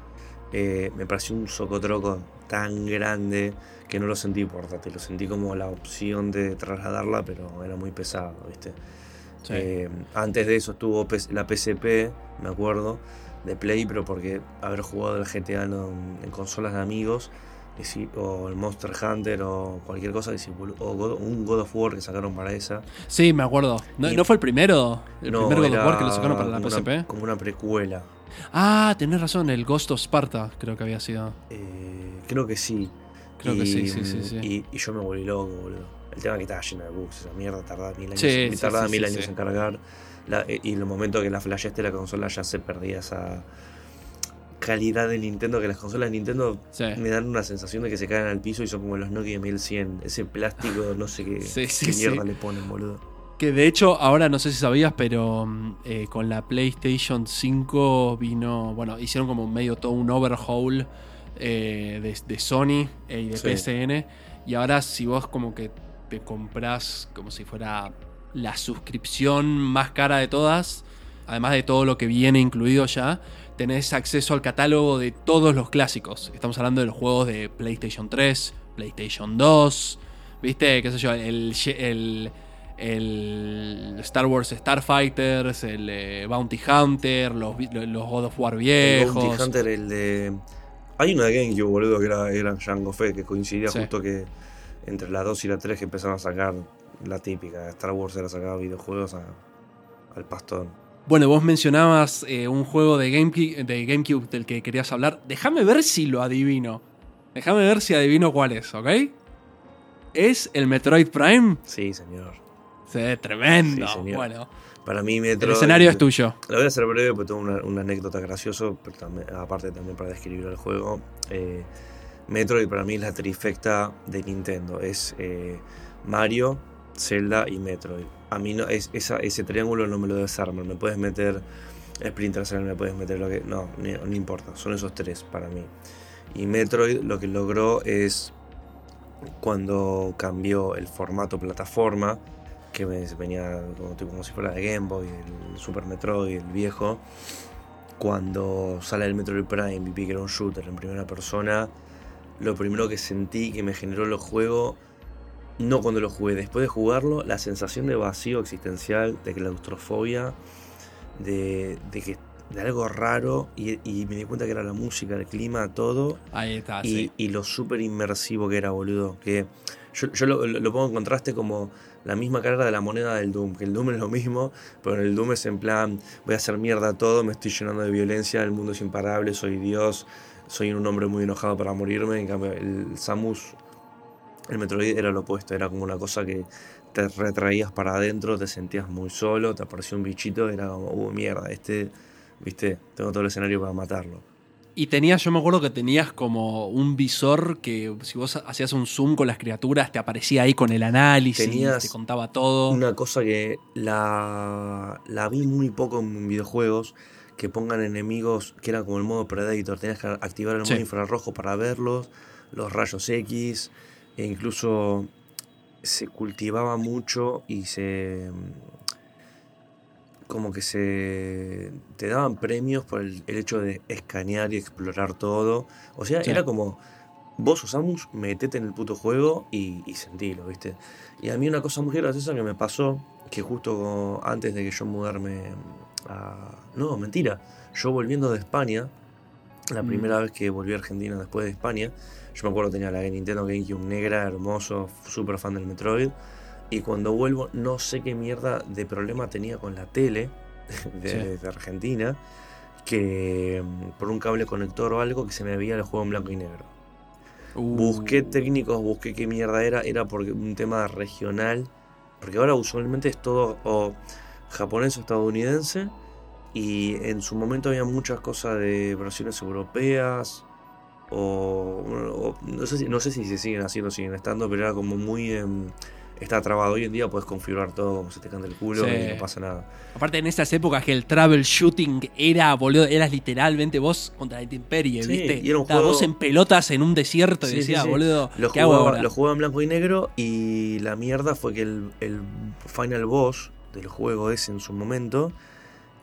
eh, me pareció un socotroco tan grande que no lo sentí portátil, lo sentí como la opción de trasladarla, pero era muy pesado, ¿viste? Sí. Eh, antes de eso estuvo la PSP, me acuerdo, de Play, pero porque haber jugado el GTA en, en consolas de amigos, y o el Monster Hunter, o cualquier cosa, bolu- o God- un God of War que sacaron para esa. Sí, me acuerdo. ¿No, Y- no fue el primero? ¿El No, primer God of War que lo sacaron para la una- PSP? como una precuela. Ah, tenés razón, el Ghost of Sparta creo que había sido. Eh, creo que sí. Creo que sí, sí, sí, sí. Y, y yo me volví loco, boludo. El tema que estaba lleno de bugs, esa mierda tardaba mil años, Sí, me sí, tardaba mil años en cargar. La- eh, y en el momento que la flasheaste la consola ya se perdía esa calidad de Nintendo, que las consolas de Nintendo Sí. me dan una sensación de que se caen al piso y son como los Nokia 1100. Ese plástico, no sé qué, Sí, sí, qué sí. mierda le ponen, boludo. Que de hecho, ahora no sé si sabías, pero mm, eh, con la PlayStation 5 vino. Bueno, hicieron como medio todo un overhaul eh, de, de Sony y de Sí. PSN. Y ahora, si vos como que te compras como si fuera la suscripción más cara de todas, además de todo lo que viene incluido ya, tenés acceso al catálogo de todos los clásicos. Estamos hablando de los juegos de PlayStation 3, PlayStation 2, ¿viste? ¿Qué sé yo? El, el, el Star Wars Starfighters, el eh, Bounty Hunter, los, los God of War El viejos. Bounty Hunter, el de. Hay una de GameCube, boludo, que era, era Jango Fett, que coincidía Sí. justo que entre la 2 y la 3 que empezaron a sacar la típica. Star Wars era sacaba videojuegos a- al pastor. Bueno, vos mencionabas eh, un juego de GameCube, de GameCube del que querías hablar. Déjame ver si lo adivino. Déjame ver si adivino cuál es, ¿ok? ¿Es el Metroid Prime? Sí, señor. Sí, tremendo. Sí, señor. bueno, Para mí, el escenario es tuyo. Lo voy a hacer breve porque tengo una, una anécdota graciosa, pero también, aparte también para describir el juego. Eh, Metroid para mí es la trifecta de Nintendo. Es eh, Mario, Zelda y Metroid. A mí no, es, esa- ese triángulo no me lo desarman. Me puedes meter Splinter Cell, me puedes meter lo que... No, ni- no importa. Son esos tres para mí. Y Metroid lo que logró es cuando cambió el formato plataforma, que me- venía como, tipo, como si fuera de Game Boy, el Super Metroid, el viejo. Cuando sale el Metroid Prime, vi que era un shooter en primera persona, lo primero que sentí que me generó el juego, no cuando lo jugué, después de jugarlo, la sensación de vacío existencial, de claustrofobia, de, de que de algo raro y, y me di cuenta que era la música, el clima, todo. Ahí está, y, sí. y lo súper inmersivo que era, boludo. Que yo, yo lo, lo pongo en contraste como la misma carga de la moneda del Doom. Que el Doom es lo mismo, pero en el Doom es en plan, voy a hacer mierda todo, me estoy llenando de violencia, el mundo es imparable, soy Dios, soy un hombre muy enojado para morirme. En cambio, el Samus, el Metroid era lo opuesto, era como una cosa que te retraías para adentro, te sentías muy solo, te apareció un bichito, era como, uh, mierda, este, viste, tengo todo el escenario para matarlo. Y tenías, yo me acuerdo que tenías como un visor que si vos hacías un zoom con las criaturas te aparecía ahí con el análisis, Tenías te contaba todo. Una cosa que la, la vi muy poco en videojuegos, que pongan enemigos que eran como el modo Predator, tenías que activar el Sí. modo infrarrojo para verlos, los rayos X, e incluso se cultivaba mucho y se... como que se... te daban premios por el, el hecho de escanear y explorar todo. O sea, Sí. era como... Vos, Osamus, metete en el puto juego y, y sentilo, ¿viste? Y a mí una cosa muy graciosa que me pasó, que justo antes de que yo mudarme a... No, mentira. Yo volviendo de España, la Mm. primera vez que volví a Argentina después de España, yo me acuerdo tenía la Nintendo GameCube negra, hermoso, súper fan del Metroid. Y cuando vuelvo, no sé qué mierda de problema tenía con la tele de, Sí. de Argentina, que mm, por un cable conector o algo que se me veía el juego en blanco y negro. Uh, Busqué técnicos, busqué qué mierda era, era porque un tema regional, porque ahora usualmente es todo o japonés o estadounidense, y en su momento había muchas cosas de versiones europeas, o, o no, sé si, no sé si se siguen haciendo, siguen estando, pero era como muy... em, está trabado. Hoy en día puedes configurar todo como se te canta el culo Sí. y no pasa nada. Aparte en esas épocas que el troubleshooting era, boludo, eras literalmente vos contra la intemperie, Sí, ¿viste? y era un juego- vos en pelotas en un desierto y Sí, decías, boludo, Lo ¿qué hago jugaba, ahora? lo jugaba en blanco y negro y la mierda fue que el, el final boss del juego ese en su momento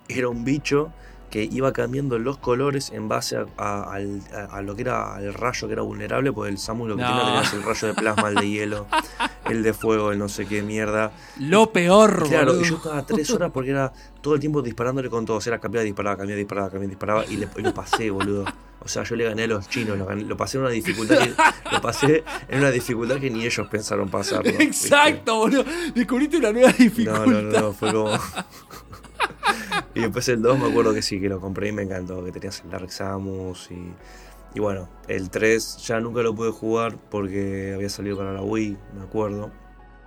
era un bicho que iba cambiando los colores en base a, a- al- a- a lo que era al rayo que era vulnerable, porque el Samus lo que No. tenía tenías el rayo de plasma, el de hielo, el de fuego, el no sé qué mierda. Lo peor, Claro, boludo. y yo estaba tres horas porque era todo el tiempo disparándole con todo. O sea, era cambiaba, disparaba, cambiaba, disparaba, cambiaba, disparaba. Y, le- y lo pasé, boludo. O sea, yo le gané a los chinos. Lo, gané- lo pasé en una dificultad que, lo pasé en una dificultad que ni ellos pensaron pasarlo. ¿viste? Exacto, boludo. Descubriste una nueva dificultad. No, no, no, no, fue como. y después el 2 me acuerdo que sí, que lo compré y me encantó. Que tenías el Dark Samus y. Y bueno, el 3 ya nunca lo pude jugar porque había salido para la Wii, me acuerdo.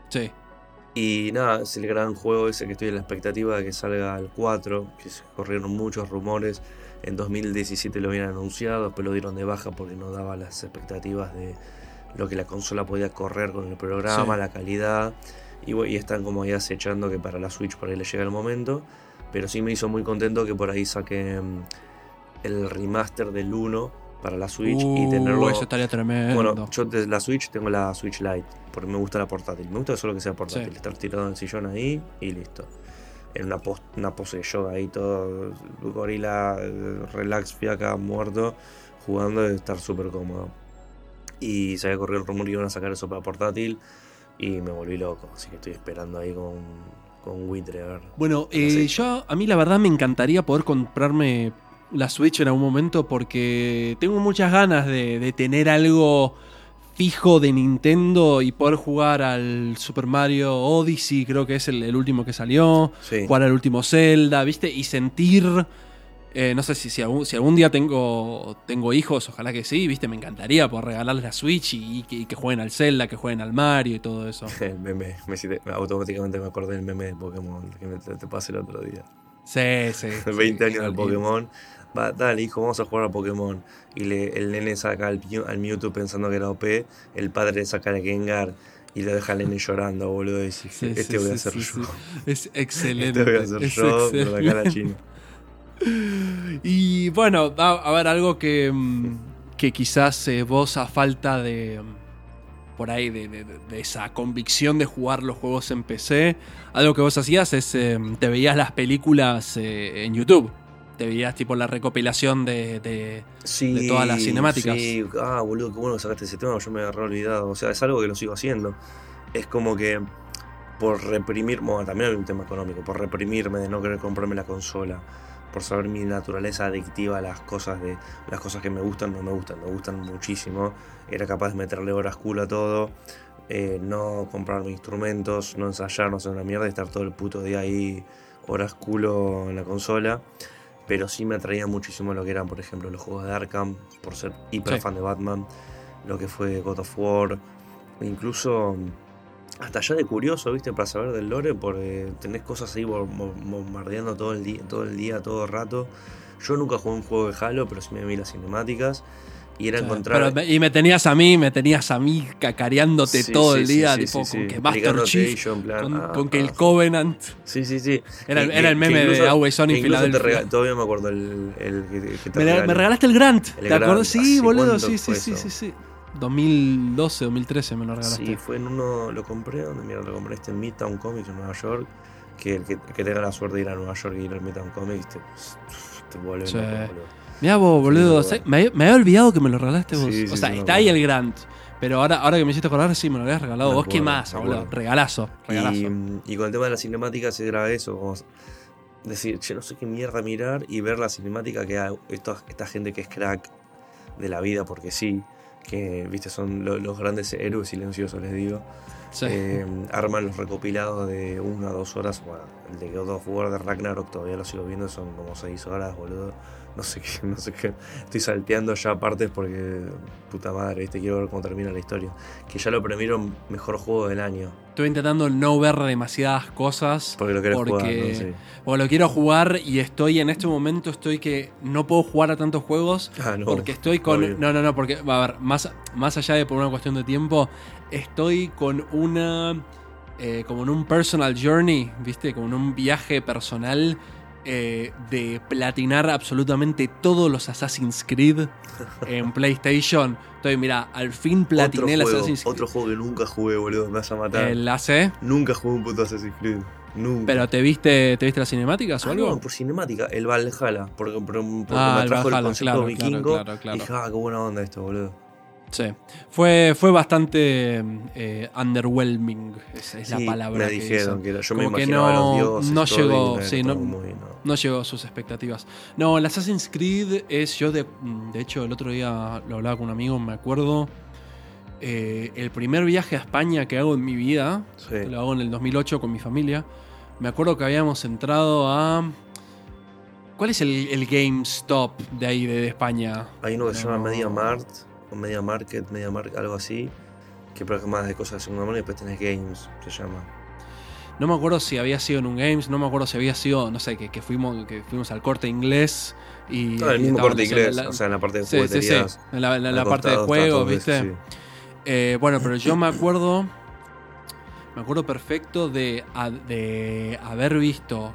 Sí. Y nada, es el gran juego ese que estoy en la expectativa de que salga el 4, que se corrieron muchos rumores. En 2017 lo habían anunciado, después lo dieron de baja porque no daba las expectativas de lo que la consola podía correr con el programa, Sí. la calidad. Y, y están como ahí acechando que para la Switch por ahí le llega el momento. Pero sí me hizo muy contento que por ahí saquen el remaster del 1 para la Switch y Uh, tenerlo. Eso estaría tremendo. Bueno, yo de la Switch tengo la Switch Lite, porque me gusta la portátil. Me gusta solo que sea portátil, Sí. estar tirado en el sillón ahí y listo. En una, pos- una pose de yoga ahí, todo gorila, relax, fiaca, muerto, jugando y estar súper cómodo. Y se había corrido el rumor que iban a sacar eso para portátil y me volví loco, así que estoy esperando ahí con, con Witre a ver. Bueno, eh, yo a mí la verdad me encantaría poder comprarme la Switch en algún momento porque tengo muchas ganas de, de tener algo fijo de Nintendo y poder jugar al Super Mario Odyssey, creo que es el, el último que salió, Sí. jugar al último Zelda, ¿viste? Y sentir, eh, no sé si, si, algún, si algún día tengo, tengo hijos, ojalá que sí, ¿viste? Me encantaría poder regalarles la Switch y, y que, y que jueguen al Zelda, que jueguen al Mario y todo eso. El meme, me automáticamente me acordé del meme de Pokémon que me, te, te pasé el otro día. Sí, sí. 20 sí, años de sí. Pokémon. Va, dale, hijo, vamos a jugar a Pokémon. Y le, el nene saca al, al Mewtwo pensando que era OP. El padre le saca al Gengar y lo deja al nene llorando, boludo. Y dice, Sí, este sí, voy a hacer yo. Es excelente. Este voy a hacer es yo, pero de cara excelente. Y bueno, a, a ver, algo que, mm, que quizás eh, vos a falta de... mm, Por ahí, de, de- de esa convicción de jugar los juegos en PC, algo que vos hacías es, eh, te veías las películas eh, en YouTube. Te veías tipo la recopilación de... de- Sí, De todas las cinemáticas. Sí, ah, boludo, qué bueno que sacaste ese tema, yo me agarré olvidado. O sea, es algo que lo sigo haciendo. Es como que por reprimir, bueno, también hay un tema económico, por reprimirme de no querer comprarme la consola, por saber mi naturaleza adictiva a las cosas de las cosas que me gustan, no me gustan, me gustan muchísimo. Era capaz de meterle horas culo a todo, eh, no comprarme instrumentos, no ensayar, no hacer una mierda y estar todo el puto día ahí horas culo en la consola. Pero sí me atraía muchísimo lo que eran, por ejemplo, los juegos de Arkham, por ser hiper Sí. fan de Batman, lo que fue God of War, incluso hasta ya de curioso, ¿viste? Para saber del lore, porque tenés cosas ahí bom- bom- bombardeando todo el día, todo el día, todo el rato. Yo nunca jugué un juego de Halo, pero sí me vi las cinemáticas. Y era encontrar. pero y me tenías a mí, me tenías a mí cacareándote Sí, todo sí, el día, sí, tipo sí, con que Master y Chief, yo en plan, con, ah, con que el ah. Covenant. Sí, sí, sí. Era, Que- era el meme incluso- de Always On te Philadelphia. Todavía me acuerdo el, el que, que te Me, regalé. me regalaste el Grant, El ¿te acuerdas? Sí, ¿hace boludo, sí, sí, sí, sí. 2012, 2013 me lo regalaste. Sí, fue en uno, lo compré, donde mira, lo compré este en Midtown Comics en Nueva York. Que el que, que tenga la suerte de ir a Nueva York y ir al Midtown Comics te, te vuelve Sí. Mirá vos, boludo, Sí, me, me había olvidado que me lo regalaste vos. Sí, o sea, está ahí el Grant. Pero ahora, ahora que me hiciste acordar, sí, me lo habías regalado. Me ¿Vos qué más, boludo? Regalazo, regalazo. Y, y con el tema de las cinemáticas era eso, como decir, che, no sé qué mierda mirar y ver la cinemática que hay, esta, esta gente que es crack de la vida, porque sí, que viste son lo- los grandes héroes silenciosos, les digo. Sí. Eh, arman los recopilados de una a dos horas. Bueno, el de God of War de Ragnarok todavía lo sigo viendo, son como seis horas, boludo. No sé qué, no sé qué. Estoy salteando ya partes porque, puta madre, ¿viste? quiero ver cómo termina la historia. Que ya lo premiaron mejor juego del año. Estoy intentando no ver demasiadas cosas. Porque lo Porque- jugar, ¿no? Sí. Porque lo quiero jugar y estoy en este momento, estoy que no puedo jugar a tantos juegos Ah, no. porque estoy con... obvio. No, no, no, porque, a ver, más, más allá de por una cuestión de tiempo, estoy con una... eh, como en un personal journey, ¿viste? Como en un viaje personal eh, de platinar absolutamente todos los Assassin's Creed en PlayStation. Estoy, mira, al fin platiné el Assassin's Creed. otro juego que nunca jugué, boludo, me vas a matar. El AC. Nunca jugué un puto Assassin's Creed. Nunca. ¿Pero te viste, te viste las cinemáticas o Ah, algo? no, por cinemática, el Valhalla, porque, porque Ah, me el el, concepto claro, vikingo. claro, claro, claro. Y dije, ah, qué buena onda esto, boludo. Sí. Fue, fue bastante eh, underwhelming, es, es Sí, la palabra me que dijeron que me a no- los dioses. no todo, llegó, sí, no- muy- no. No llegó a sus expectativas. No, el Assassin's Creed es yo de, de hecho el otro día lo hablaba con un amigo, me acuerdo. eh, el primer viaje a España que hago en mi vida, Sí. que lo hago en el 2008 con mi familia. Me acuerdo que habíamos entrado a ¿Cuál es el, el GameStop de ahí de, de España? Hay uno que se llama Media Mart, o Media Market, Media Market, algo así. Que más de cosas de segunda mano y después tenés Games, se llama. No me acuerdo si había sido en un Games, no me acuerdo si había sido, no sé, que, que fuimos, que fuimos al corte inglés y. No, el y mismo corte inglés, la- o sea, en la parte de sí, sí, sí, jugueterías. en la, en la- al la parte de juegos, eso, ¿viste? sí. Eh, bueno, pero yo me acuerdo. Me acuerdo perfecto de, de haber visto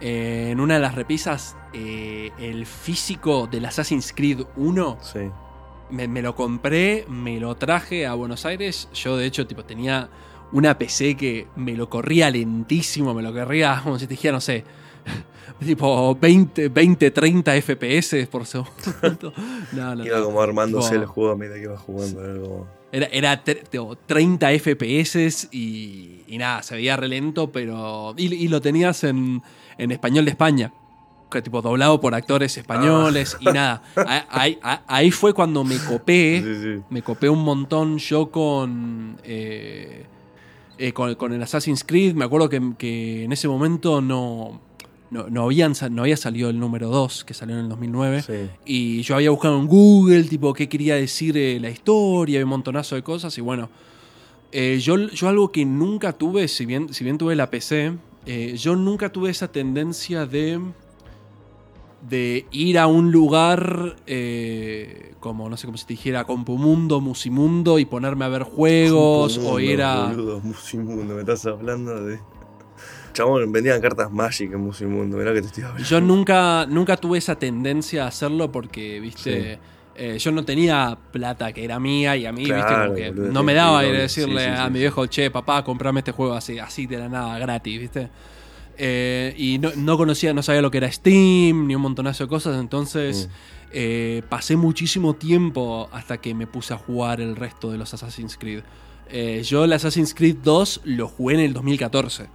eh, en una de las repisas eh, el físico del Assassin's Creed 1. Sí. Me, me lo compré, me lo traje a Buenos Aires. Yo, de hecho, tipo, tenía una PC que me lo corría lentísimo, me lo corría como si te dijera, no sé, tipo 20, 20 30 FPS por segundo. No, no, Iba no. como armándose Tipo, el juego a medida que iba jugando. Era como... Era, era tipo, 30 FPS y, y nada, se veía relento, pero. Y, y lo tenías en, en español de España. Que tipo doblado por actores españoles y nada. Ahí, fue cuando me copé. Sí, sí. Me copé un montón yo con. eh, eh, con, con el Assassin's Creed. Me acuerdo que, que en ese momento no. No, no habían, no había salido el número 2, que salió en el 2009. Sí. Y yo había buscado en Google, tipo, qué quería decir eh, la historia, un montonazo de cosas. Y bueno, eh, yo, yo algo que nunca tuve, si bien, si bien tuve la PC, eh, yo nunca tuve esa tendencia de, de ir a un lugar eh, como, no sé cómo se te dijera, Compumundo, Musimundo y ponerme a ver juegos o ir a... Boludo, Musimundo, me estás hablando de. Chabón, vendían cartas Magic en Musimundo, mirá que te estoy hablando. Yo nunca, nunca tuve esa tendencia a hacerlo porque, viste, Sí. eh, yo no tenía plata que era mía y a mí, viste, como que boludo, no me daba ir a decirle Sí, sí, a mi viejo, che, papá, comprame este juego así, así de la nada, gratis, viste. Eh, y no, no conocía, no sabía lo que era Steam, ni un montonazo de cosas, entonces Mm. eh, pasé muchísimo tiempo hasta que me puse a jugar el resto de los Assassin's Creed. Eh, yo el Assassin's Creed 2 lo jugué en el 2014.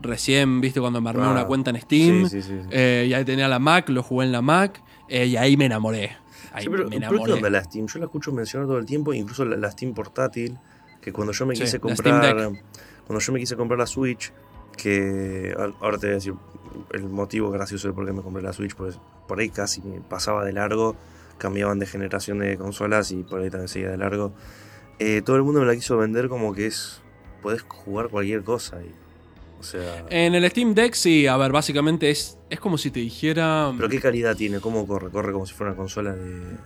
recién, viste, cuando me armé una cuenta en Steam. sí, sí, sí, y ahí tenía la Mac, lo jugué en la Mac. y ahí me enamoré. Ahí pero, me ¿pero qué enamoré. onda la Steam? Yo la escucho mencionar todo el tiempo, incluso la, la Steam portátil, que cuando yo me quise comprar, cuando yo me quise comprar la Switch, que ahora te voy a decir el motivo gracioso de por qué me compré la Switch, pues por ahí casi me pasaba de largo, cambiaban de generación de consolas y por ahí también seguía de largo. Eh, todo el mundo me la quiso vender como que es, podés jugar cualquier cosa. Y, o sea, En el Steam Deck, sí, a ver, básicamente es, es como si te dijera. pero qué calidad tiene, cómo corre, corre como si fuera una consola de,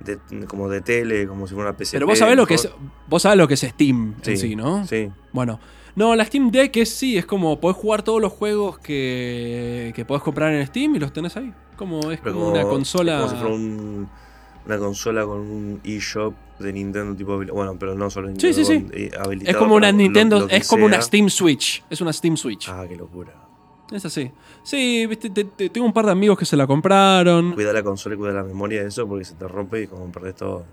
de- como de tele, como si fuera una PC. Pero vos sabés lo que es. Vos sabés lo que es Steam en sí, ¿no? Sí. Bueno. No, la Steam Deck es sí, es como podés jugar todos los juegos que, que podés comprar en Steam y los tenés ahí. Como es como, una consola. Como si fuera un- una consola con un eShop de Nintendo tipo. Bueno, pero no solo Sí, Nintendo. sí, sí. eh, habilitado es como una lo- Nintendo, lo es como una. Steam Switch. Es una Steam Switch. Ah, qué locura. Es así. Sí, viste, te- te- tengo un par de amigos que se la compraron. Cuida la consola y cuida la memoria de eso porque se te rompe y como perdés todo.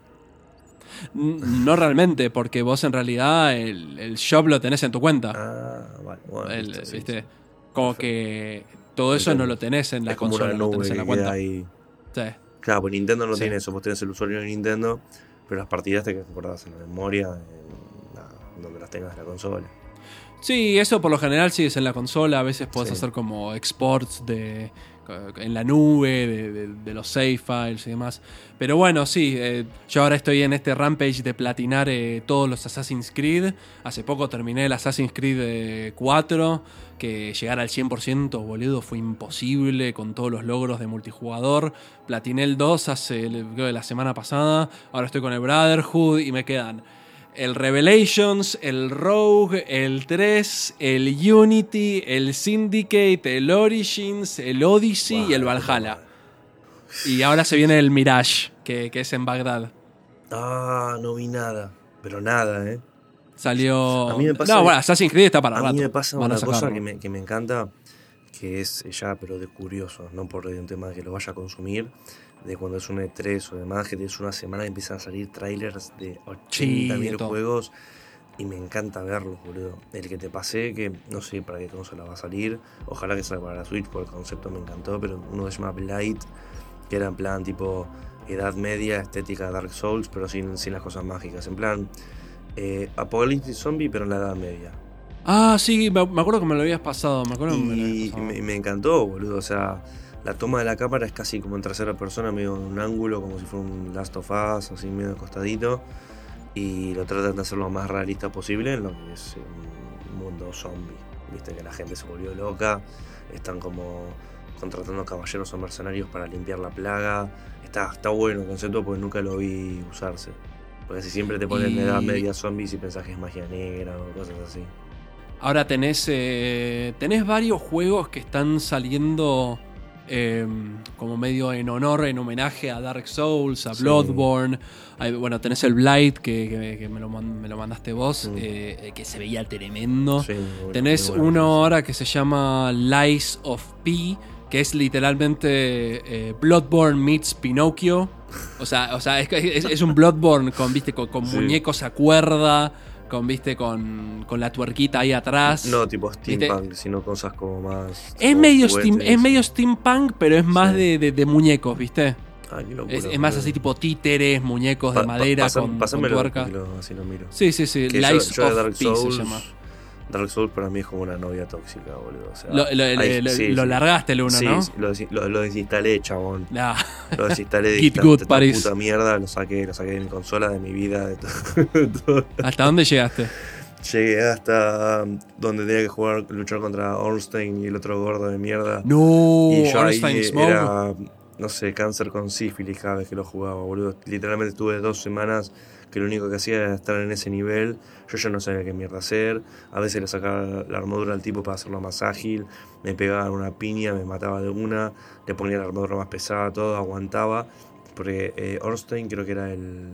No realmente, porque vos en realidad el, el shop lo tenés en tu cuenta. Ah, vale. Bueno, El- listo, ¿viste? sí. Como que todo eso no lo tenés en la es como consola, una lo nube tenés en la que cuenta. ahí. Sí. Claro, pues Nintendo no tiene eso. Vos tenés el usuario de Nintendo, pero las partidas te quedas guardadas en la memoria, en la- donde las tengas en la consola. Sí, eso por lo general sí es en la consola. A veces Sí. hacer como exports de en la nube, de, de- de los save files y demás. Pero bueno, sí, eh, yo ahora estoy en este rampage de platinar eh, todos los Assassin's Creed. Hace poco terminé el Assassin's Creed eh, 4, que llegar al 100%, boludo, fue imposible con todos los logros de multijugador. Platiné el 2 hace, creo la semana pasada. Ahora estoy con el Brotherhood y me quedan el Revelations, el Rogue, el 3, el Unity, el Syndicate, el Origins, el Odyssey y el Valhalla. Y ahora se viene el Mirage, que, que es en Bagdad. Ah, no vi nada. Pero nada, ¿eh? Salió. A mí me pasa no, que- bueno, Assassin's Creed está para A rato. mí me pasa Van una cosa que me, que me encanta, que es ya, pero de curioso, no por un tema de que lo vaya a consumir, de cuando es un E3 o demás, que tienes una semana y empiezan a salir trailers de Sí, 80.000 de todo. juegos y me encanta verlos, boludo. El que te pasé, que no sé para qué consola va a salir, ojalá que salga para la Switch, porque el concepto me encantó, pero uno se llama Blight, que era en plan tipo Edad Media, estética Dark Souls, pero sin, sin las cosas mágicas, en plan eh, Apocalipsis Zombie, pero en la Edad Media. Ah, sí, me, acuerdo que me lo habías pasado. Me acuerdo que me lo habías Y pasado. me, me encantó, boludo. O sea, la toma de la cámara es casi como en tercera persona, medio en un ángulo, como si fuera un Last of Us, así medio acostadito. Y lo tratan de hacer lo más realista posible en lo que es un mundo zombie. Viste que la gente se volvió loca, están como contratando caballeros o mercenarios para limpiar la plaga. Está, está bueno el concepto porque nunca lo vi usarse. Porque si siempre te ponen Y- edad media zombies y pensás que es magia negra o cosas así. Ahora tenés, eh, tenés varios juegos que están saliendo eh, como medio en honor, en homenaje a Dark Souls, a. Bloodborne. Bueno, tenés el Blight, que, que- que me, lo, man- me lo mandaste vos, Mm. eh, que se veía tremendo. Sí, muy bueno, Tenés bueno. uno ahora que se llama Lies of P, que es literalmente eh, Bloodborne meets Pinocchio. O sea, o sea es, es- es un Bloodborne con, viste, con, con Sí. muñecos a cuerda, con, viste, con, con la tuerquita ahí atrás. No tipo ¿Viste? steampunk, sino cosas como más. es como medio, steam, es medio steampunk, pero es más Sí. de, de- de muñecos, ¿viste? Ay, qué locura, Es, es más así tipo títeres, muñecos Pa- de pa- madera con, tuerca. lo- así lo miro. Sí, sí, sí. Que yo- Lies yo de of Dark se llama. Dark Souls para mí es como una novia tóxica, boludo. O sea, Lo, lo- lo- sí, lo sí. largaste el uno, Sí, ¿no? sí, lo, desi- lo- lo desinstalé, chabón. Nah. Lo desinstalé de esta- good, París. puta mierda, lo saqué, lo saqué de mi consola, de mi vida, de todo-. ¿Hasta dónde llegaste? Llegué hasta um, donde tenía que jugar, luchar contra Ornstein y el otro gordo de mierda. No, y yo ahí Ornstein Smoke. era, no sé, cáncer con sífilis cada vez que lo jugaba, boludo. Literalmente estuve dos semanas que lo único que hacía era estar en ese nivel. Yo ya no sabía qué mierda hacer. A veces le sacaba la armadura al tipo para hacerlo más ágil. Me pegaba una piña, me mataba de una. Le ponía la armadura más pesada, todo, aguantaba. Porque eh, Ornstein creo que era el,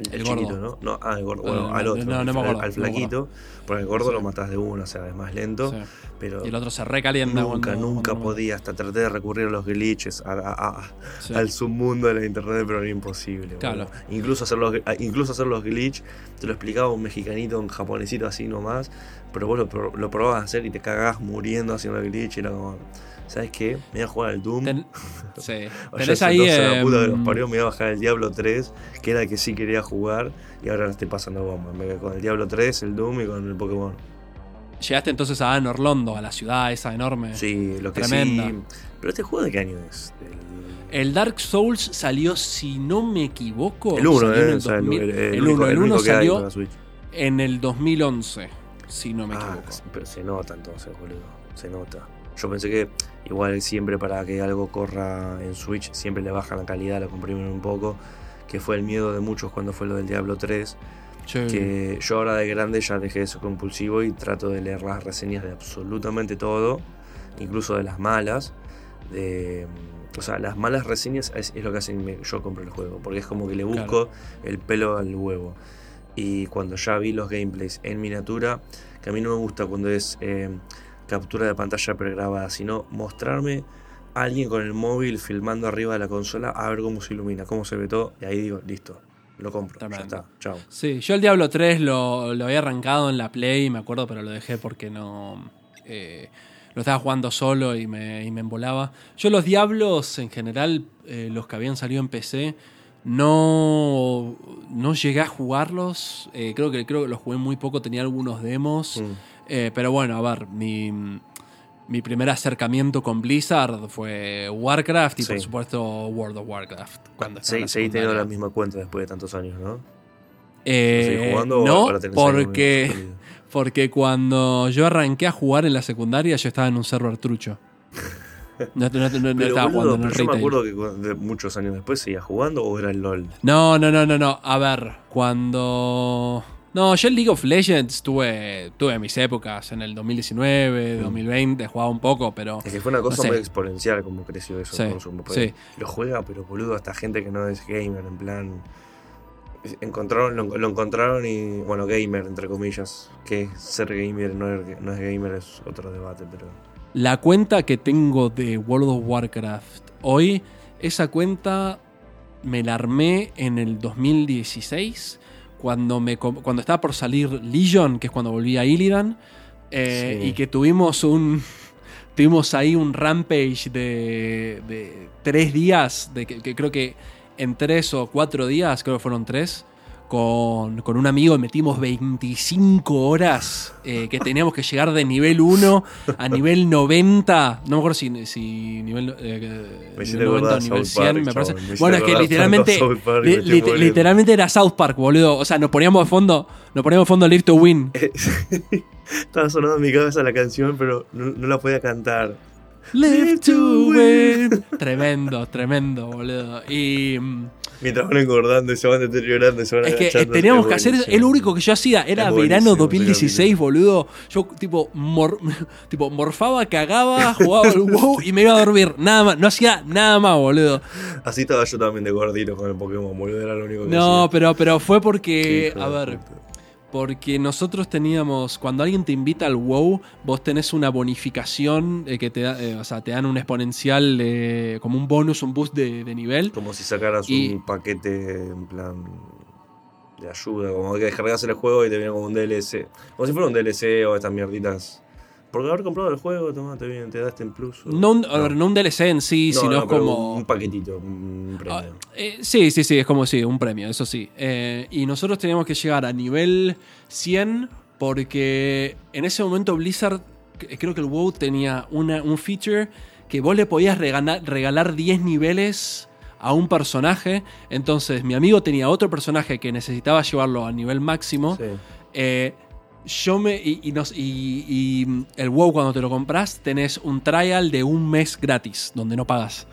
El, El chiquito, gordo. ¿no? No, ah, el gordo. No, Bueno, no, al otro. no, no me al- acuerdo, al me flaquito. Porque el gordo Sí. lo matás de uno, o sea, es más lento. Sí. Pero Y el otro se recalienta nunca, cuando- nunca cuando- podía. Hasta traté de recurrir a los glitches, a- a- a- Sí. al submundo de la internet, pero era imposible. Claro. Incluso hacer, los, a- incluso hacer los glitch, te lo explicaba un mexicanito, un japonesito así nomás, pero vos lo, lo probabas a hacer y te cagás muriendo haciendo el glitch. Y era como, ¿sabes qué? Me voy a jugar al Doom. Ten- sí. O Tenés ya ahí. ahí, la puta que los em, parió, me iba a bajar el Diablo 3, que era el que sí quería jugar, y ahora la estoy pasando bomba. Me con el Diablo 3, el Doom y con el Pokémon. Llegaste entonces a Anne Orlondo, a la ciudad esa enorme. Sí, lo que Tremenda. sí. Pero este juego de qué año es? El- El Dark Souls salió, si no me equivoco. El 1, salió en ¿eh? el O sea, el, 2000 el- salió en el 2011, si no me Ah, equivoco. pero se nota entonces, boludo. Se nota. Yo pensé que igual siempre para que algo corra en Switch, siempre le bajan la calidad, la comprimen un poco. Que fue el miedo de muchos cuando fue lo del Diablo 3. Che, que yo ahora de grande ya dejé de ser compulsivo y trato de leer las reseñas de absolutamente todo, incluso de las malas. De, o sea, las malas reseñas es, es lo que hacen yo compro el juego, porque es como que le busco el pelo al huevo. Y cuando ya vi los gameplays en miniatura, que a mí no me gusta cuando es eh, captura de pantalla pregrabada, sino mostrarme a alguien con el móvil filmando arriba de la consola a ver cómo se ilumina, cómo se ve todo, y ahí digo, listo, lo compro, ya Tremendo. está, chao. Sí, yo el Diablo 3 lo, lo había arrancado en la Play, me acuerdo, pero lo dejé porque no. eh, lo estaba jugando solo y me, y me embolaba. Yo los Diablos, en general, eh, los que habían salido en PC, no, no llegué a jugarlos. Eh, creo, que, creo que los jugué muy poco, tenía algunos demos. Mm. Eh, pero bueno, a ver, mi, mi primer acercamiento con Blizzard fue Warcraft y por Sí. supuesto World of Warcraft. Cuando Sí, seguís teniendo la misma cuenta después de tantos años, ¿no? Eh, ¿Seguís jugando o no, porque, porque cuando yo arranqué a jugar en la secundaria yo estaba en un server trucho. No, no- no- Pero, estaba boludo, jugando en el yo me acuerdo que de muchos años después seguías jugando o era el LOL. No, no, no, no, no. A ver, cuando... No, yo en League of Legends tuve, tuve mis épocas en el 2019, Mm. 2020, jugaba un poco, pero... Es que fue una cosa No sé. muy exponencial como creció eso Sí, el consumo. Sí. Lo juega, pero boludo, hasta gente que no es gamer, en plan. Encontraron, lo, lo encontraron y. Bueno, gamer, entre comillas. Que ser gamer no es, no es gamer es otro debate, pero. La cuenta que tengo de World of Warcraft hoy, esa cuenta me la armé en el 2016, cuando, me, cuando estaba por salir Legion, que es cuando volví a Illidan, eh, Sí. y que tuvimos un... Tuvimos ahí un rampage de, de tres días, de que, que creo que en tres o cuatro días, creo que fueron tres, con, con un amigo metimos 25 horas eh, que teníamos que llegar de nivel 1 a nivel 90. No me acuerdo si, si nivel, eh, Me nivel hiciste 90 o acordar nivel South 100, Park, me parece. me Bueno, es que literalmente, Park, li- literalmente era South Park, boludo. O sea, nos poníamos de fondo, nos poníamos de fondo Live to Win. Estaba sonando en mi cabeza la canción, pero no, no la podía cantar. Live to Win. Tremendo, tremendo, boludo. Y. mm, Mientras van engordando y se van deteriorando y se van Es que eh, teníamos que hacer, es lo único que yo hacía, era verano buenísimo ese 2016, boludo. Yo tipo, mor- tipo morfaba, cagaba, jugaba al WoW y me iba a dormir. Nada más, no hacía nada más, boludo. Así estaba yo también de gordito con el Pokémon, boludo. Era lo único que No, hacía. pero, pero fue porque, hijo a ver, puta. Porque nosotros teníamos, cuando alguien te invita al WoW, vos tenés una bonificación eh, que te da, eh, o sea, te dan un exponencial, eh, como un bonus, un boost de, de nivel. Como si sacaras Y- un paquete en plan de ayuda, como que descargas el juego y te viene como un DLC. Como si fuera un DLC o estas mierditas. Porque haber comprado el juego, toma, te viene, te da este en plus. o- No un, no un DLC en sí, No, sino no, es pero como... Un paquetito, un premio. Ah, eh, sí, sí, sí, es como sí, un premio, eso sí. Eh, y nosotros teníamos que llegar a nivel 100 porque en ese momento Blizzard, c- creo que el WoW tenía una, un feature que vos le podías regalar, regalar 10 niveles a un personaje. Entonces mi amigo tenía otro personaje que necesitaba llevarlo a nivel máximo. Sí. Eh, yo me. Y, y nos- y- y, el WoW, cuando te lo compras, tenés un trial de un mes gratis, donde no pagas.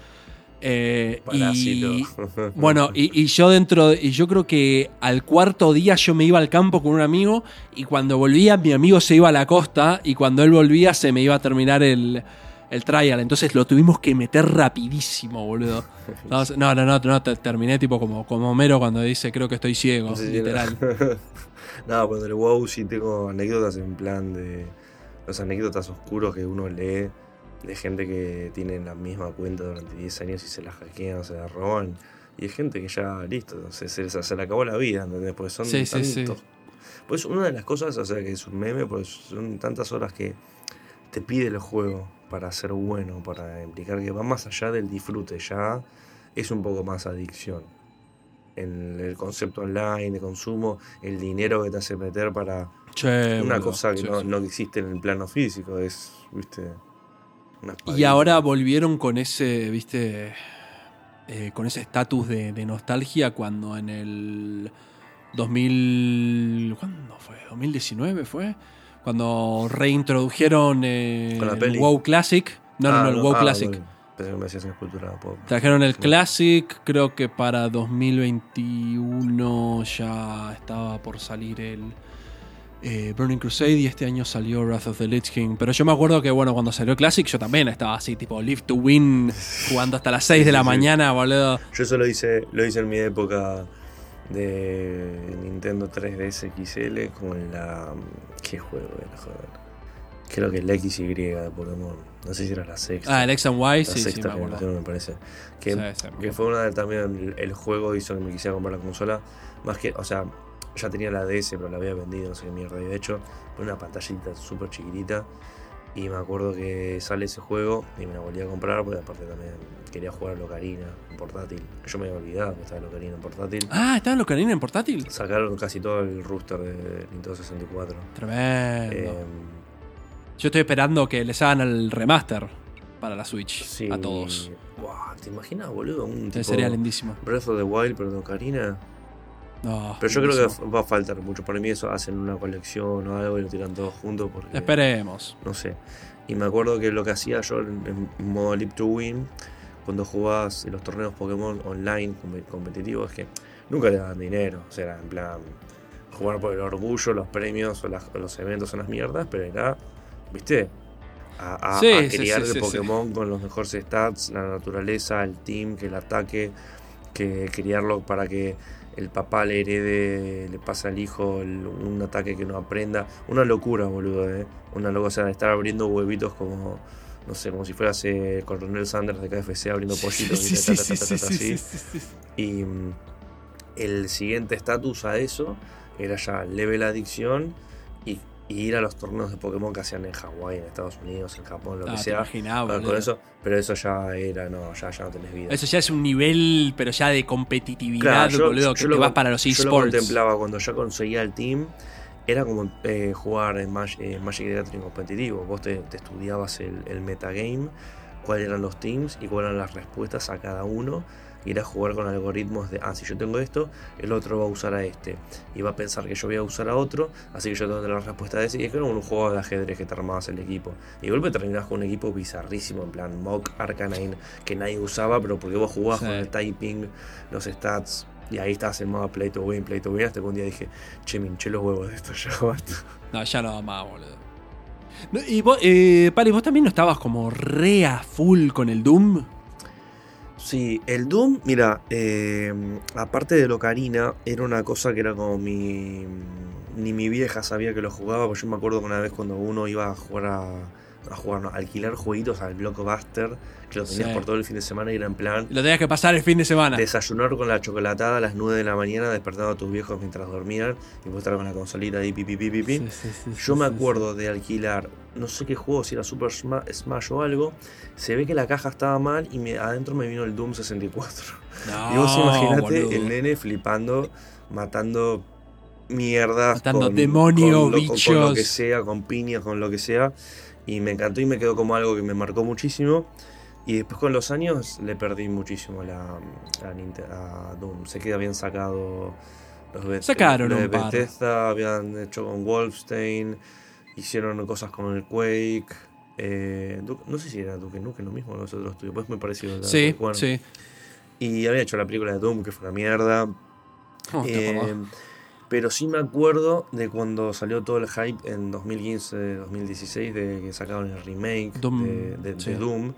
Eh, y, bueno, y, yo dentro. de- y yo creo que al cuarto día yo me iba al campo con un amigo. Y cuando volvía, mi amigo se iba a la costa. Y cuando él volvía, se me iba a terminar el. el trial, entonces lo tuvimos que meter rapidísimo, boludo. No, no, no, no, no, te- terminé tipo como, como Homero cuando dice creo que estoy ciego, sí, literal. No, pero del WoW sí tengo anécdotas en plan de. Los anécdotas oscuros que uno lee de gente que tiene la misma cuenta durante 10 años y se la hackean se la roban. Y hay gente que ya, listo, se, se, se le acabó la vida, ¿entendés? Porque son Sí, sí, sí. tantos. Pues una de las cosas, o sea, que es un meme, pues son tantas horas que te pide el juego para ser bueno, para implicar que va más allá del disfrute, ya es un poco más adicción. En el concepto online de consumo, el dinero que te hace meter para Che, una cosa que no, no existe en el plano físico, es, viste, una Y ahora volvieron con ese, viste, eh, con ese estatus de, de nostalgia cuando en el 2000, ¿cuándo fue? ¿2019 fue? Cuando reintrodujeron eh, el. WoW Classic. No, no, Ah, no, el WoW ah, Classic. bueno, pensé que me decías en escultura pop. Trajeron el. Classic, creo que para 2021 ya estaba por salir el eh, Burning Crusade y este año salió Wrath of the Lich King. Pero yo me acuerdo que, bueno, cuando salió Classic yo también estaba así, tipo Live to Win, jugando hasta las 6 de la Sí, sí. mañana, boludo. Yo eso lo hice, lo hice en mi época de Nintendo 3DS XL con la. ¿Qué juego era, joder? Creo que el XY de Pokémon. No sé si era la sexta. Ah, el X and Y, la sí, sí, sexta me acuerdo. generación, me parece. Que, Sí, sí, me que fue una de también. El juego hizo que me quisiera comprar la consola. Más que. O sea, ya tenía la DS, pero la había vendido, no sé qué mierda había hecho. Con una pantallita súper chiquitita. Y me acuerdo que sale ese juego y me la volví a comprar porque aparte también quería jugar a Locarina en portátil. Yo me había olvidado que estaba Locarina en portátil. Ah, ¿estaba en Locarina en portátil? Sacaron casi todo el rooster de Nintendo 64. Tremendo. Eh, Yo estoy esperando que les hagan el remaster para la Switch sí. a todos. Wow, ¿Te imaginas, boludo? Un tipo Sería lindísimo. Breath of the Wild, pero de Ocarina. No, Pero yo creo que va a faltar mucho. Para mí eso hacen una colección o algo y lo tiran todos juntos porque... Esperemos. No sé. Y me acuerdo que lo que hacía yo en, en modo Leap to Win, cuando jugabas en los torneos Pokémon online com- competitivos, es que nunca te daban dinero. O sea, era en plan jugar por el orgullo, los premios o, las- o los eventos son las mierdas, pero era, ¿viste? A, a- Sí, a sí, criar sí, el Pokémon con los mejores stats, la naturaleza, el team, que el ataque, que criarlo para que el papá le herede, le pasa al hijo el- un ataque que no aprenda. Una locura, boludo, ¿eh? Una locura, o sea, estar abriendo huevitos como, no sé, como si fueras eh, Coronel Sanders de KFC abriendo pollitos. Y el siguiente estatus a eso era ya level adicción y, y ir a los torneos de Pokémon que hacían en Hawái, en Estados Unidos, en Japón, lo Ah, que sea. imaginaba, Con- eso, pero eso ya era, no, ya, ya no tenés vida. Eso ya es un nivel, pero ya de competitividad, Claro, yo- boludo, yo que lo te vas para los Yo lo esports. contemplaba cuando ya conseguía el team. Era como eh, jugar en Magic, eh, Magic the Gathering competitivo. Vos te, te estudiabas el, el metagame, cuáles eran los teams y cuáles eran las respuestas a cada uno. Y era jugar con algoritmos de, ah, si yo tengo esto, el otro va a usar a este. Y va a pensar que yo voy a usar a otro, así que yo tengo que tener la respuesta de ese. Y es que era un juego de ajedrez que te armabas el equipo. Y de golpe terminabas con un equipo bizarrísimo, en plan Mock Arcanine, que nadie usaba, pero porque vos jugabas Sí. con el typing, los stats. Y ahí estabas en modo play to win, play to win. Hasta que un día dije, che, me hinché los huevos de esto, ya basta. No, ya no más, boludo. No, y vos, eh, Pali, vos también no estabas como re a full con el Doom. Sí, el Doom, mira, eh, aparte de Locarina, era una cosa que era como mi. Ni mi vieja sabía que lo jugaba, porque yo me acuerdo que una vez cuando uno iba a jugar a. a jugar, no, alquilar jueguitos al Blockbuster, que lo tenías Sí. por todo el fin de semana y era en plan. Lo tenías que pasar el fin de semana. Desayunar con la chocolatada a las 9 de la mañana, despertando a tus viejos mientras dormían y vos estar con la consolita ahí, pipi, pipi, pipi. Sí, sí, sí, Yo me acuerdo de alquilar, no sé qué juego, si era Super Sma- Smash o algo. Se ve que la caja estaba mal y me, adentro me vino el Doom 64. sí. y vos imaginate el nene flipando, matando mierdas. Matando demonios, con lo- con- lo bichos. que sea, con piñas, con lo que sea. Y me encantó y me quedó como algo que me marcó muchísimo. Y después con los años le perdí muchísimo la, a, Doom. Se queda bien sacado. Los Sacaron los un. Bethesda habían hecho con Wolfstein. Hicieron cosas con el Quake. eh, no sé si era Duke Nukem lo mismo los otros estudios. Pues muy parecido. al Sí, sí. Y había hecho la película de Doom, que fue una mierda. Oh, Eh. Pero sí me acuerdo de cuando salió todo el hype en 2015-2016 de que sacaron el remake Doom, de, de- de sí. Doom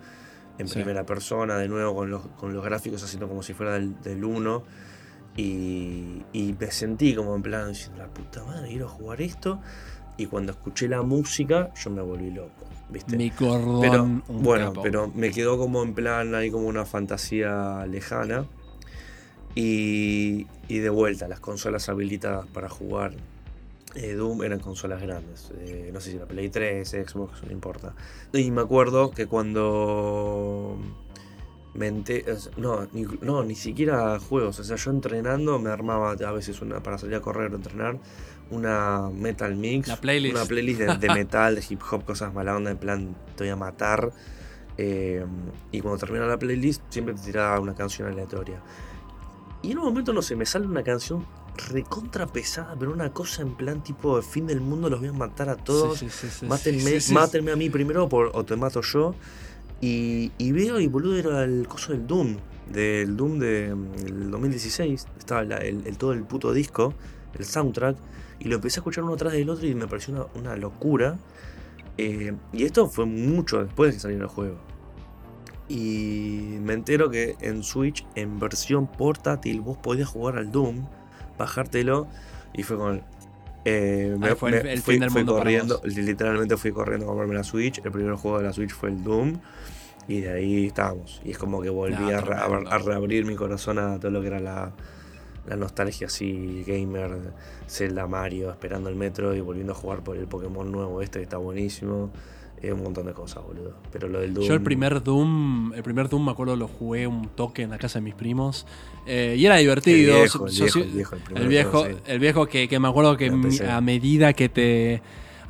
en Sí. primera persona, de nuevo con los, con los gráficos haciendo como si fuera del, del 1. Y, y me sentí como en plan, diciendo, la puta madre, quiero jugar esto. Y cuando escuché la música, yo me volví loco, ¿viste? Mi cordón. Pero bueno, capo. pero me quedó como en plan ahí como una fantasía lejana. Y, y de vuelta, las consolas habilitadas para jugar eh, Doom eran consolas grandes. Eh, no sé si la Play 3, Xbox, no importa. Y me acuerdo que cuando me no, ni, no, ni siquiera juegos. O sea, yo entrenando me armaba a veces una para salir a correr o entrenar una metal mix. La playlist. Una playlist de, de metal, de hip hop, cosas mala onda, en plan te voy a matar. Eh, y cuando termina la playlist, siempre te tiraba una canción aleatoria. Y en un momento, no sé, me sale una canción recontra pesada, pero una cosa en plan tipo de fin del mundo, los voy a matar a todos. Sí, sí, mátenme, a mí primero por- o te mato yo. Y, y veo, y boludo, era el coso del Doom. Del Doom de, del 2016. Estaba la- el, el- todo el puto disco, el soundtrack. Y lo empecé a escuchar uno tras del otro y me pareció una, una locura. Eh, y esto fue mucho después de que saliera el juego. Y me entero que en Switch, en versión portátil, vos podías jugar al Doom, bajártelo, y fue con. eh, Ahí fue el- el fui, fin del fui mundo para corriendo, literalmente fui corriendo a comprarme la Switch. El primer juego de la Switch fue el Doom, y de ahí estábamos. Y es como que volví Ah, re- a reabrir mi corazón a todo lo que era la, la nostalgia así, gamer, Zelda, Mario, esperando el metro y volviendo a jugar por el Pokémon nuevo este que está buenísimo. Es un montón de cosas, boludo. Pero lo del Doom. Yo el primer Doom, el primer Doom me acuerdo lo jugué un toque en la casa de mis primos eh, y era divertido. El viejo, el viejo, el viejo, el primero el que viejo, me acuerdo que a medida que te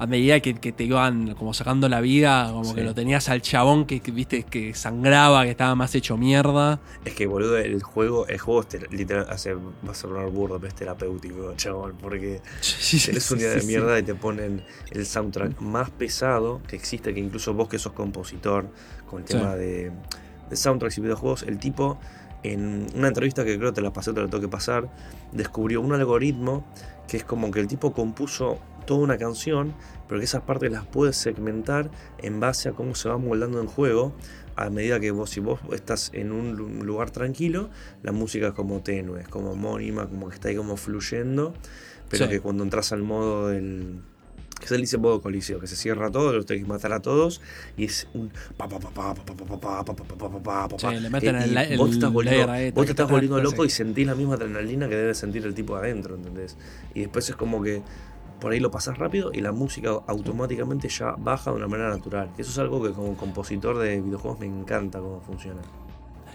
a medida que, que te iban como sacando la vida, como Sí. que lo tenías al chabón que, que, viste que sangraba, que estaba más hecho mierda. Es que, boludo, el juego, el juego literal, hace, va a sonar burdo, pero es terapéutico, chabón, porque tenés un día de Sí, sí. mierda y te ponen el soundtrack más pesado que existe, que incluso vos que sos compositor con el Sí. tema de, de soundtracks y videojuegos, el tipo en una entrevista que creo te la pasé, te la tengo que pasar, descubrió un algoritmo que es como que el tipo compuso toda una canción, pero que esas partes las puedes segmentar en base a cómo se va moldando en juego. A medida que vos, si vos estás en un lu- lugar tranquilo, la música es como tenue, es como homónima, como que está ahí como fluyendo, pero Sí. que cuando entras al modo del. Que se dice modo coliseo, que se cierra todo, los tenés que matar a todos, y es un. pa, pa, pa, pa, pa, pa, pa, pa, pa, pa, pa, pa, pa, pa, Sí, pa. le meten Eh, el- vos te estás volviendo, vos te estás volviendo loco y sentís la misma adrenalina que debe sentir el tipo adentro, ¿entendés? Y después es como que por ahí lo pasás rápido y la música automáticamente ya baja de una manera natural. Eso es algo que como compositor de videojuegos me encanta cómo funciona.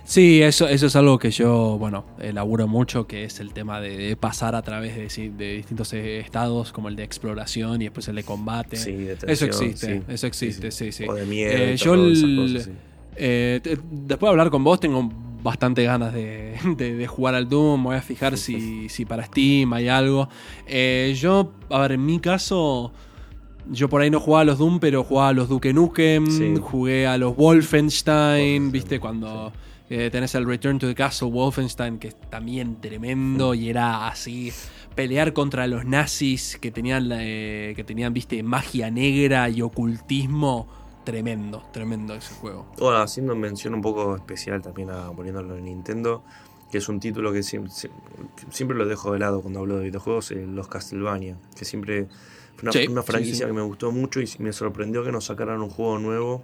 Sí, eso, eso es algo que yo, bueno, elaboro mucho, que es el tema de, de pasar a través de, sí, de distintos eh, estados, como el de exploración y después el de combate. Sí, de eso existe, sí. eso existe, sí, sí. O de miedo, Eh, yo cosas, sí. Eh, te- después de hablar con vos, tengo bastante ganas de, de- de jugar al Doom. Voy a fijar si, si para Steam hay algo. Eh, yo, a ver, en mi caso, yo por ahí no jugaba a los Doom, pero jugaba a los Duke Nukem, Sí. jugué a los Wolfenstein, Wolfenstein, ¿viste? Cuando eh, tenés el Return to the Castle Wolfenstein, que es también tremendo y era así. Pelear contra los nazis que tenían, eh, que tenían, viste, magia negra y ocultismo. Tremendo, tremendo ese juego. Bueno, haciendo mención un poco especial también a poniéndolo en Nintendo, que es un título que siempre, siempre lo dejo de lado cuando hablo de videojuegos, eh, los Castlevania, que siempre fue una, Sí, una sí, franquicia sí. que me gustó mucho y me sorprendió que nos sacaran un juego nuevo,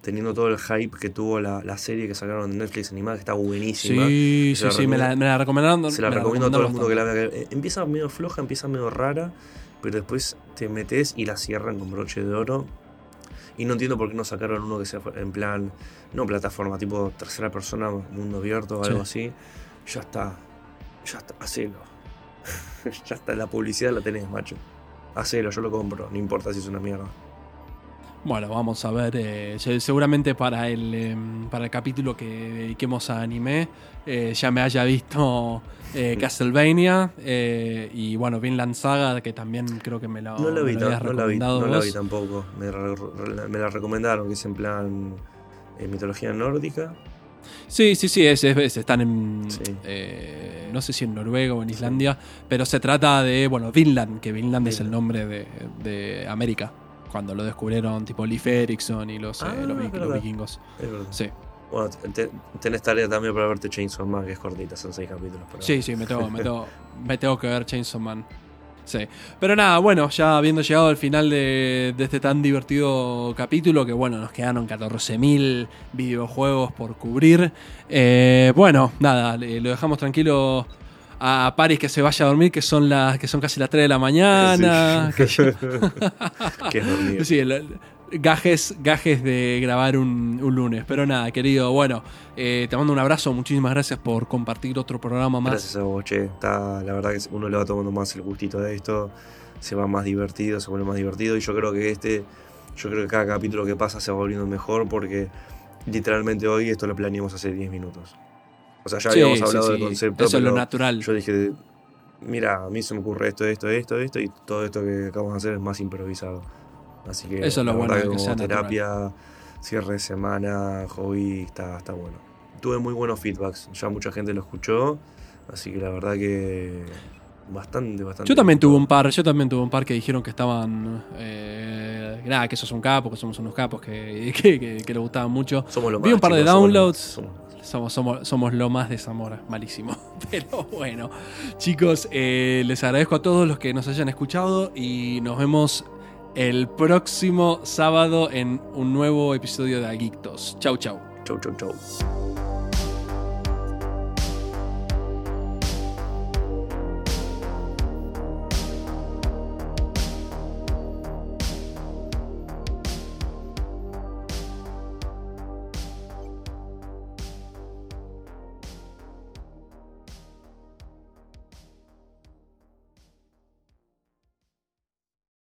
teniendo todo el hype que tuvo la, la serie que sacaron de Netflix animada, que está buenísima. Sí, sí, sí, me la, me la recomendaron. Se la recomiendo a todo el mundo que la vea. Empieza medio floja, empieza medio rara, pero después te metes y la cierran con broche de oro. Y no entiendo por qué no sacaron uno que sea en plan, no plataforma, tipo tercera persona, mundo abierto o algo así. Ya está, ya está, hacelo. ya está, la publicidad la tenés, macho. Hacelo, yo lo compro, no importa si es una mierda. Bueno, vamos a ver. eh, se- seguramente para el, em, para el capítulo que dediquemos a anime eh, ya me haya visto eh, Castlevania eh, y bueno, Vinland Saga, que también creo que me lo, No la vi, habías no la vi, no la vi tampoco. Me, re- re- me la recomendaron, que es en plan mitología nórdica. Sí, sí, sí, es, es- es- están en. Sí. eh, no sé si en Noruega o en Islandia, pero se trata de, bueno, Vinland, que Vinland es el Vinland. nombre de, de América. Cuando lo descubrieron, tipo Leif Erikson y los, eh, Ah, los, vi- es los verdad. vikingos. Es verdad. Sí, Bueno, te- tenés tarea también para verte Chainsaw Man, que es cortita, son seis capítulos. pero- sí, sí, me tengo, me tengo, me tengo que ver Chainsaw Man. Sí. Pero nada, bueno, ya habiendo llegado al final de, de este tan divertido capítulo, que bueno, nos quedaron 14.000 videojuegos por cubrir. eh, bueno, nada, lo dejamos tranquilo a Paris que se vaya a dormir, que son las que son casi las 3 de la mañana. que es dormir. Sí, gajes, gajes de grabar un, un lunes. Pero nada, querido, bueno, eh, te mando un abrazo, muchísimas gracias por compartir otro programa más. Gracias a vos, che. Está, la verdad que uno le va tomando más el gustito de esto, se va más divertido, se vuelve más divertido. Y yo creo que este, yo creo que cada capítulo que pasa se va volviendo mejor porque literalmente hoy esto lo planeamos hace 10 minutos. O sea, ya Sí, habíamos hablado sí, del concepto. Eso es lo natural. Yo dije, mira, a mí se me ocurre esto, esto, esto, esto, y todo esto que acabamos de hacer es más improvisado. Así que Eso es lo bueno que como sea natural. terapia, cierre de semana, hobby, está, está bueno. Tuve muy buenos feedbacks, ya mucha gente lo escuchó, así que la verdad que bastante, bastante. Yo también tuve un par, yo también tuve un par que dijeron que estaban. Eh, nada, que sos un capo, que somos unos capos, que, que, que, que les gustaban mucho. Somos los Vi más, un par de chicos, somos downloads. somos los más. Somos, somos, somos lo más de Zamora, malísimo. Pero bueno, chicos, eh, les agradezco a todos los que nos hayan escuchado y nos vemos el próximo sábado en un nuevo episodio de Aguictos. Chau, chau. Chau, chau, chau.